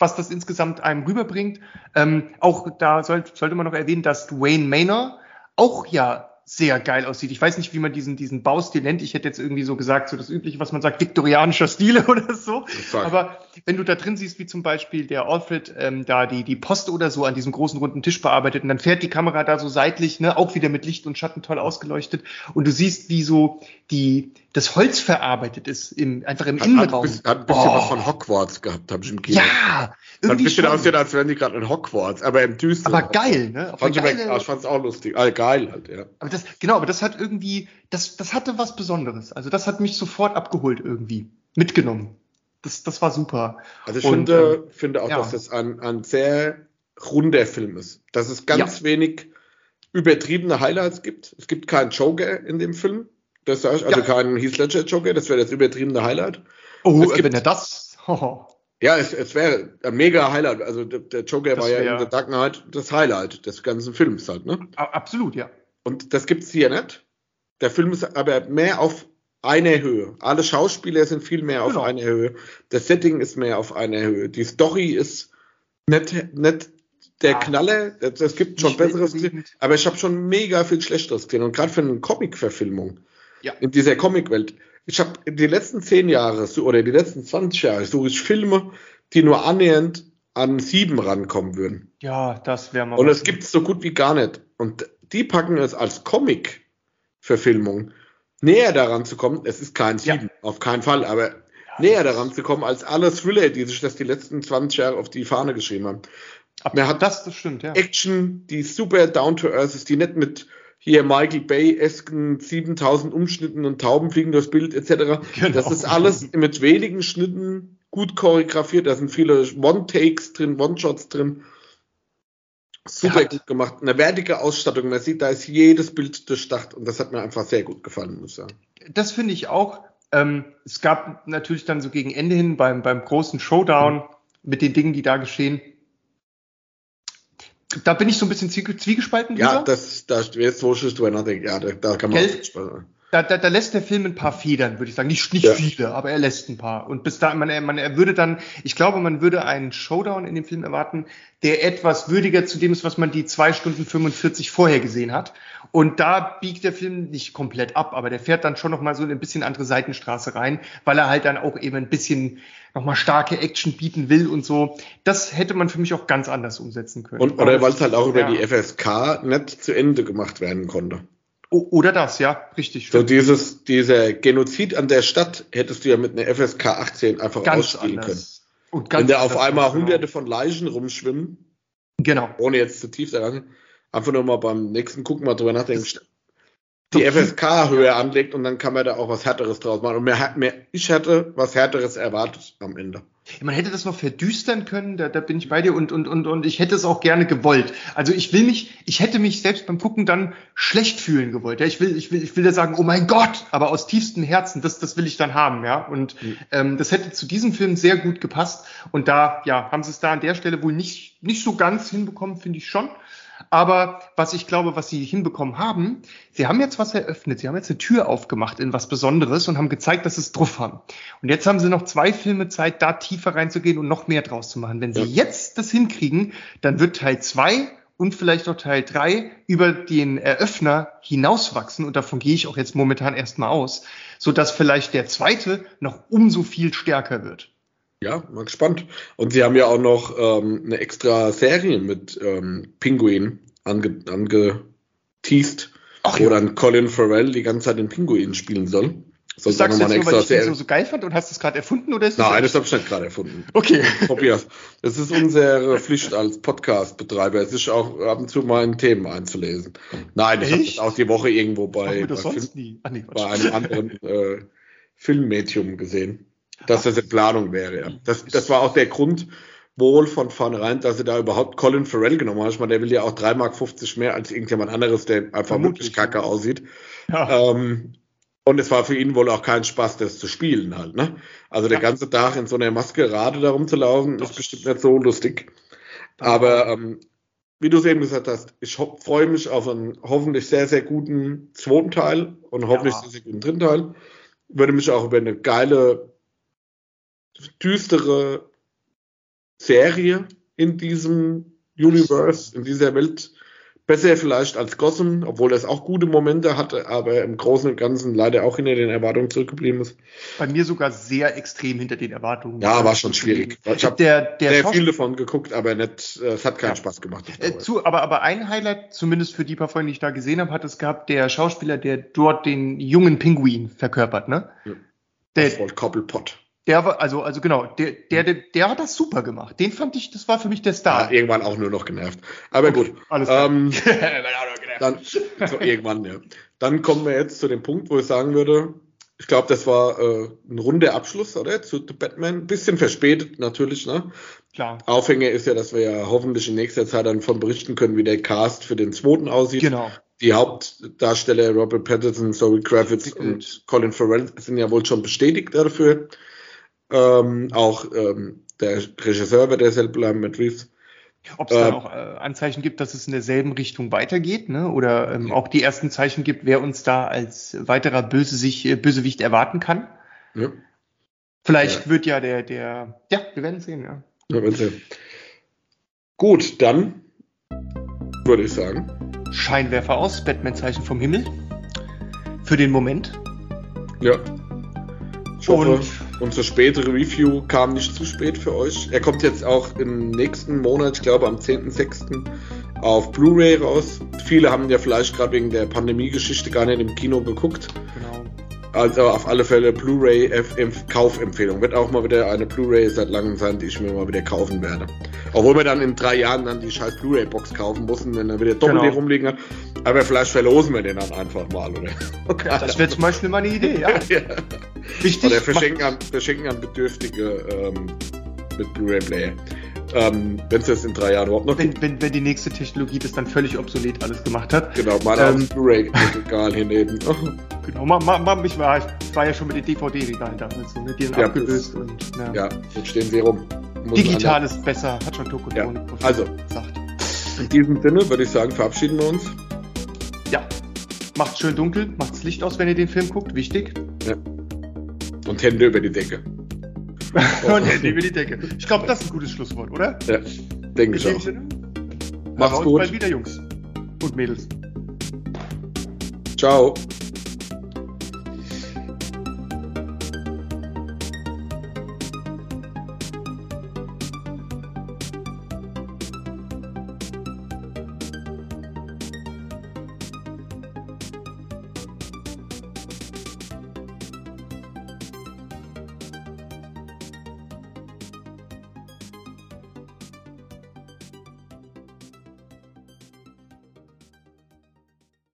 was das insgesamt einem rüberbringt. Ähm, auch da soll, sollte man noch erwähnen, dass Dwayne Maynor auch ja sehr geil aussieht. Ich weiß nicht, wie man diesen, diesen Baustil nennt. Ich hätte jetzt irgendwie so gesagt, so das übliche, was man sagt, viktorianischer Stile oder so. Aber wenn du da drin siehst, wie zum Beispiel der Alfred ähm, da die, die Post oder so an diesem großen runden Tisch bearbeitet und dann fährt die Kamera da so seitlich, ne, auch wieder mit Licht und Schatten toll ausgeleuchtet und du siehst, wie so die, das Holz verarbeitet ist, im, einfach im Hat, hat, Innenraum. bisschen, hat ein bisschen Boah. was von Hogwarts gehabt, habe ich im Kino. Ja, Hat ein irgendwie bisschen aussehen, als wären die gerade in Hogwarts, aber im Düsteren. aber geil, ne? Auf Fand ich, geile- aber- ich fand's auch lustig. Ah, geil halt, ja. Aber das, genau, aber das hat irgendwie, das, das hatte was Besonderes. Also das hat mich sofort abgeholt irgendwie, mitgenommen. Das, das war super. Also ich Und, finde, finde auch, ja. dass das ein, ein sehr runder Film ist. Dass es ganz wenig übertriebene Highlights gibt. Es gibt keinen Joker in dem Film. Das sag ich, also Ja. keinen Heath Ledger Joker, das wäre das übertriebene Highlight. Oh, Es gibt- wenn er das. Ja, es, es wäre ein mega Highlight. Also der, der Joker Das war ja in The Dark Knight das Highlight des ganzen Films halt, ne? Absolut, ja. Und das gibt's hier nicht. Der Film ist aber mehr auf einer Höhe. Alle Schauspieler sind viel mehr auf Genau. einer Höhe. Das Setting ist mehr auf einer Höhe. Die Story ist nicht, nicht der Ah. Knaller. Das gibt schon besseres. Aber ich habe schon mega viel Schlechteres gesehen. Und gerade für eine Comic-Verfilmung Ja. in dieser Comic-Welt. Ich habe die letzten zehn Jahre oder die letzten 20 Jahre suche ich Filme, die nur annähernd an sieben rankommen würden. Ja, das wäre mal Und es gibt so gut wie gar nicht. Und die packen es als Comic-Verfilmung näher daran zu kommen. Es ist kein Ja. Sieben, auf keinen Fall, aber näher daran zu kommen als alle Thriller, die sich das die letzten 20 Jahre auf die Fahne geschrieben haben. Ab, Mir hat- das, das stimmt, ja. Action, die super down to earth ist, die nicht mit hier Michael Bay-esken 7000 Umschnitten und Tauben fliegen durchs Bild etc. Genau. Das ist alles mit wenigen Schnitten gut choreografiert. Da sind viele One-Takes drin, One-Shots drin. Super gut gemacht. Eine wertige Ausstattung. Man sieht, da ist jedes Bild durchdacht und das hat mir einfach sehr gut gefallen, muss ich sagen. Das finde ich auch. Ähm, es gab natürlich dann so gegen Ende hin beim, beim großen Showdown mit den Dingen, die da geschehen. Da bin ich so ein bisschen zwie- zwiegespalten. Ja, Lisa. das, da jetzt wo ich drüber nachdenke, ja, da, da kann man Gell? Da, da, da lässt der Film ein paar Federn, würde ich sagen. Nicht, nicht Ja. viele, aber er lässt ein paar. Und bis da, man, man er würde dann, ich glaube, man würde einen Showdown in dem Film erwarten, der etwas würdiger zu dem ist, was man die zwei Stunden 45 vorher gesehen hat. Und da biegt der Film nicht komplett ab, aber der fährt dann schon nochmal so in ein bisschen andere Seitenstraße rein, weil er halt dann auch eben ein bisschen nochmal starke Action bieten will und so. Das hätte man für mich auch ganz anders umsetzen können. Und, oder weil es halt auch über Ja. die FSK nicht zu Ende gemacht werden konnte. Oder das, ja, richtig. So stimmt. dieses, dieser Genozid an der Stadt hättest du ja mit einer FSK 18 einfach ganz ausspielen können. anders. Und Wenn ganz da auf einmal genau. hunderte von Leichen rumschwimmen, Genau. ohne jetzt zu tief daran, einfach nur mal beim nächsten Gucken mal drüber nachdenken, die FSK höher anlegt und dann kann man da auch was Härteres draus machen. Und hat- mir, ich hätte was Härteres erwartet am Ende. Man hätte das noch verdüstern können, da, da bin ich bei dir und, und, und, und ich hätte es auch gerne gewollt. Also ich will mich, ich hätte mich selbst beim Gucken dann schlecht fühlen gewollt. Ja, ich will, ich will, ich will da sagen, oh mein Gott, aber aus tiefstem Herzen, das, das will ich dann haben, ja. Und Mhm. ähm, das hätte zu diesem Film sehr gut gepasst. Und da, ja, haben sie es da an der Stelle wohl nicht, nicht so ganz hinbekommen, finde ich schon. Aber was ich glaube, was sie hinbekommen haben, sie haben jetzt was eröffnet. Sie haben jetzt eine Tür aufgemacht in was Besonderes und haben gezeigt, dass sie es drauf haben. Und jetzt haben sie noch zwei Filme Zeit, da tiefer reinzugehen und noch mehr draus zu machen. Wenn sie Ja. jetzt das hinkriegen, dann wird Teil zwei und vielleicht auch Teil drei über den Eröffner hinauswachsen. Und davon gehe ich auch jetzt momentan erstmal aus, sodass vielleicht der zweite noch umso viel stärker wird. Ja, mal gespannt. Und sie haben ja auch noch ähm, eine extra Serie mit ähm, Pinguin ange, teased, Ach, wo ja. dann Colin Farrell die ganze Zeit den Pinguin spielen soll. Du Soll sagst jetzt nur, weil ich extra so, so geil fand und hast es gerade erfunden oder ist das Nein, das habe ich nicht gerade erfunden. Okay. Tobias, es ist unsere Pflicht als Podcast-Betreiber, sich auch ab und zu mal in Themen einzulesen. Nein, ich habe das auch die Woche irgendwo bei, bei, das Film? Ah, nee, bei einem anderen äh, Filmmedium gesehen, dass das in Planung wäre. Ja. Das, das war auch der Grund wohl von vornherein, dass sie da überhaupt Colin Farrell genommen haben. Ich meine, der will ja auch 3,50 Mark mehr als irgendjemand anderes, der einfach Vermutlich, wirklich kacke aussieht. Ja. Ähm, und es war für ihn wohl auch kein Spaß, das zu spielen halt. Ne? Also der Ja. ganze Tag in so einer Maskerade da rumzulaufen, Das- ist bestimmt nicht so lustig. Aber ähm, wie du es eben gesagt hast, ich freue mich auf einen hoffentlich sehr, sehr guten zweiten Teil und hoffentlich Ja. sehr, sehr guten dritten Teil. Würde mich auch über eine geile, düstere Serie in diesem Universe, in dieser Welt besser vielleicht als Gotham, obwohl das auch gute Momente hatte, aber im Großen und Ganzen leider auch hinter den Erwartungen zurückgeblieben ist. Bei mir sogar sehr extrem hinter den Erwartungen. Ja, war schon schwierig. Ich habe Der, der sehr Schauspiel- viel davon geguckt, aber nicht, äh, es hat keinen Ja. Spaß gemacht. Äh, zu, aber, aber ein Highlight, zumindest für die paar Folgen, die ich da gesehen habe, hat es gehabt, der Schauspieler, der dort den jungen Pinguin verkörpert, ne? Ja. Der, Oswald Cobblepot. Der war, also, also genau, der, der, der, der hat das super gemacht. Den fand ich, das war für mich der Ja, Star. irgendwann auch nur noch genervt. Aber gut. Alles klar. Ähm, Dann, so irgendwann, ja. Dann kommen wir jetzt zu dem Punkt, wo ich sagen würde, ich glaube, das war äh, ein runder Abschluss, oder? Zu The Batman. Bisschen verspätet natürlich, ne? klar. Aufhänger ist ja, dass wir ja hoffentlich in nächster Zeit dann von berichten können, wie der Cast für den zweiten aussieht. Genau. Die Hauptdarsteller Robert Pattinson, Zoe Kravitz und Colin Farrell sind ja wohl schon bestätigt dafür. Ähm, auch ähm, der Regisseur wird derselbe bleiben, Matt Reeves. Ob es da Äh, auch äh, Anzeichen gibt, dass es in derselben Richtung weitergeht, ne? Oder ähm, auch die ersten Zeichen gibt, wer uns da als weiterer Bösewicht, äh, Bösewicht erwarten kann. Ja, Vielleicht wird ja der, der, ja, wir werden sehen, ja. ja wenn sie. Gut, dann würde ich sagen, Scheinwerfer aus, Batman-Zeichen vom Himmel. Für den Moment. ja. Ich hoffe, Und unsere spätere Review kam nicht zu spät für euch. Er kommt jetzt auch im nächsten Monat, ich glaube am 10.06. auf Blu-ray raus. Viele haben ja vielleicht gerade wegen der Pandemie-Geschichte gar nicht im Kino geguckt. genau. Also auf alle Fälle Blu-ray Kaufempfehlung. Wird auch mal wieder eine Blu-ray seit langem sein, die ich mir mal wieder kaufen werde. Obwohl wir dann in drei Jahren dann die scheiß Blu-ray-Box kaufen mussten, wenn er wieder doppelt Genau. rumliegen hat. Aber vielleicht verlosen wir den dann einfach mal, oder? Ja, das wäre zum Beispiel mal eine Idee, ja. ja. Wichtig. Oder verschenken an, verschenken an Bedürftige ähm, mit Blu-ray-Player. Ähm, wenn es das in drei Jahren überhaupt noch wenn, wenn, wenn die nächste Technologie das dann völlig obsolet alles gemacht hat. Genau, mal Ähm, aufs Blu-ray-Regal hinnehmen. Genau, ma, ma, ma, ich, war, ich war ja schon mit den DVD-Regalen damals so, ne? Die sind Ja, abgelöst und ja. ja, jetzt stehen sie rum. Muss Digital ist besser, hat schon Tokotronik Ja, also. gesagt. In diesem Sinne würde ich sagen, verabschieden wir uns. Ja. Macht schön dunkel, macht's Licht aus, wenn ihr den Film guckt, wichtig. Und Hände über die Decke. Und Handy über die Decke. Ich glaube, das ist ein gutes Schlusswort, oder? Ja, denke ich auch. Sinne. Macht's gut. Bald wieder, Jungs und Mädels. Ciao.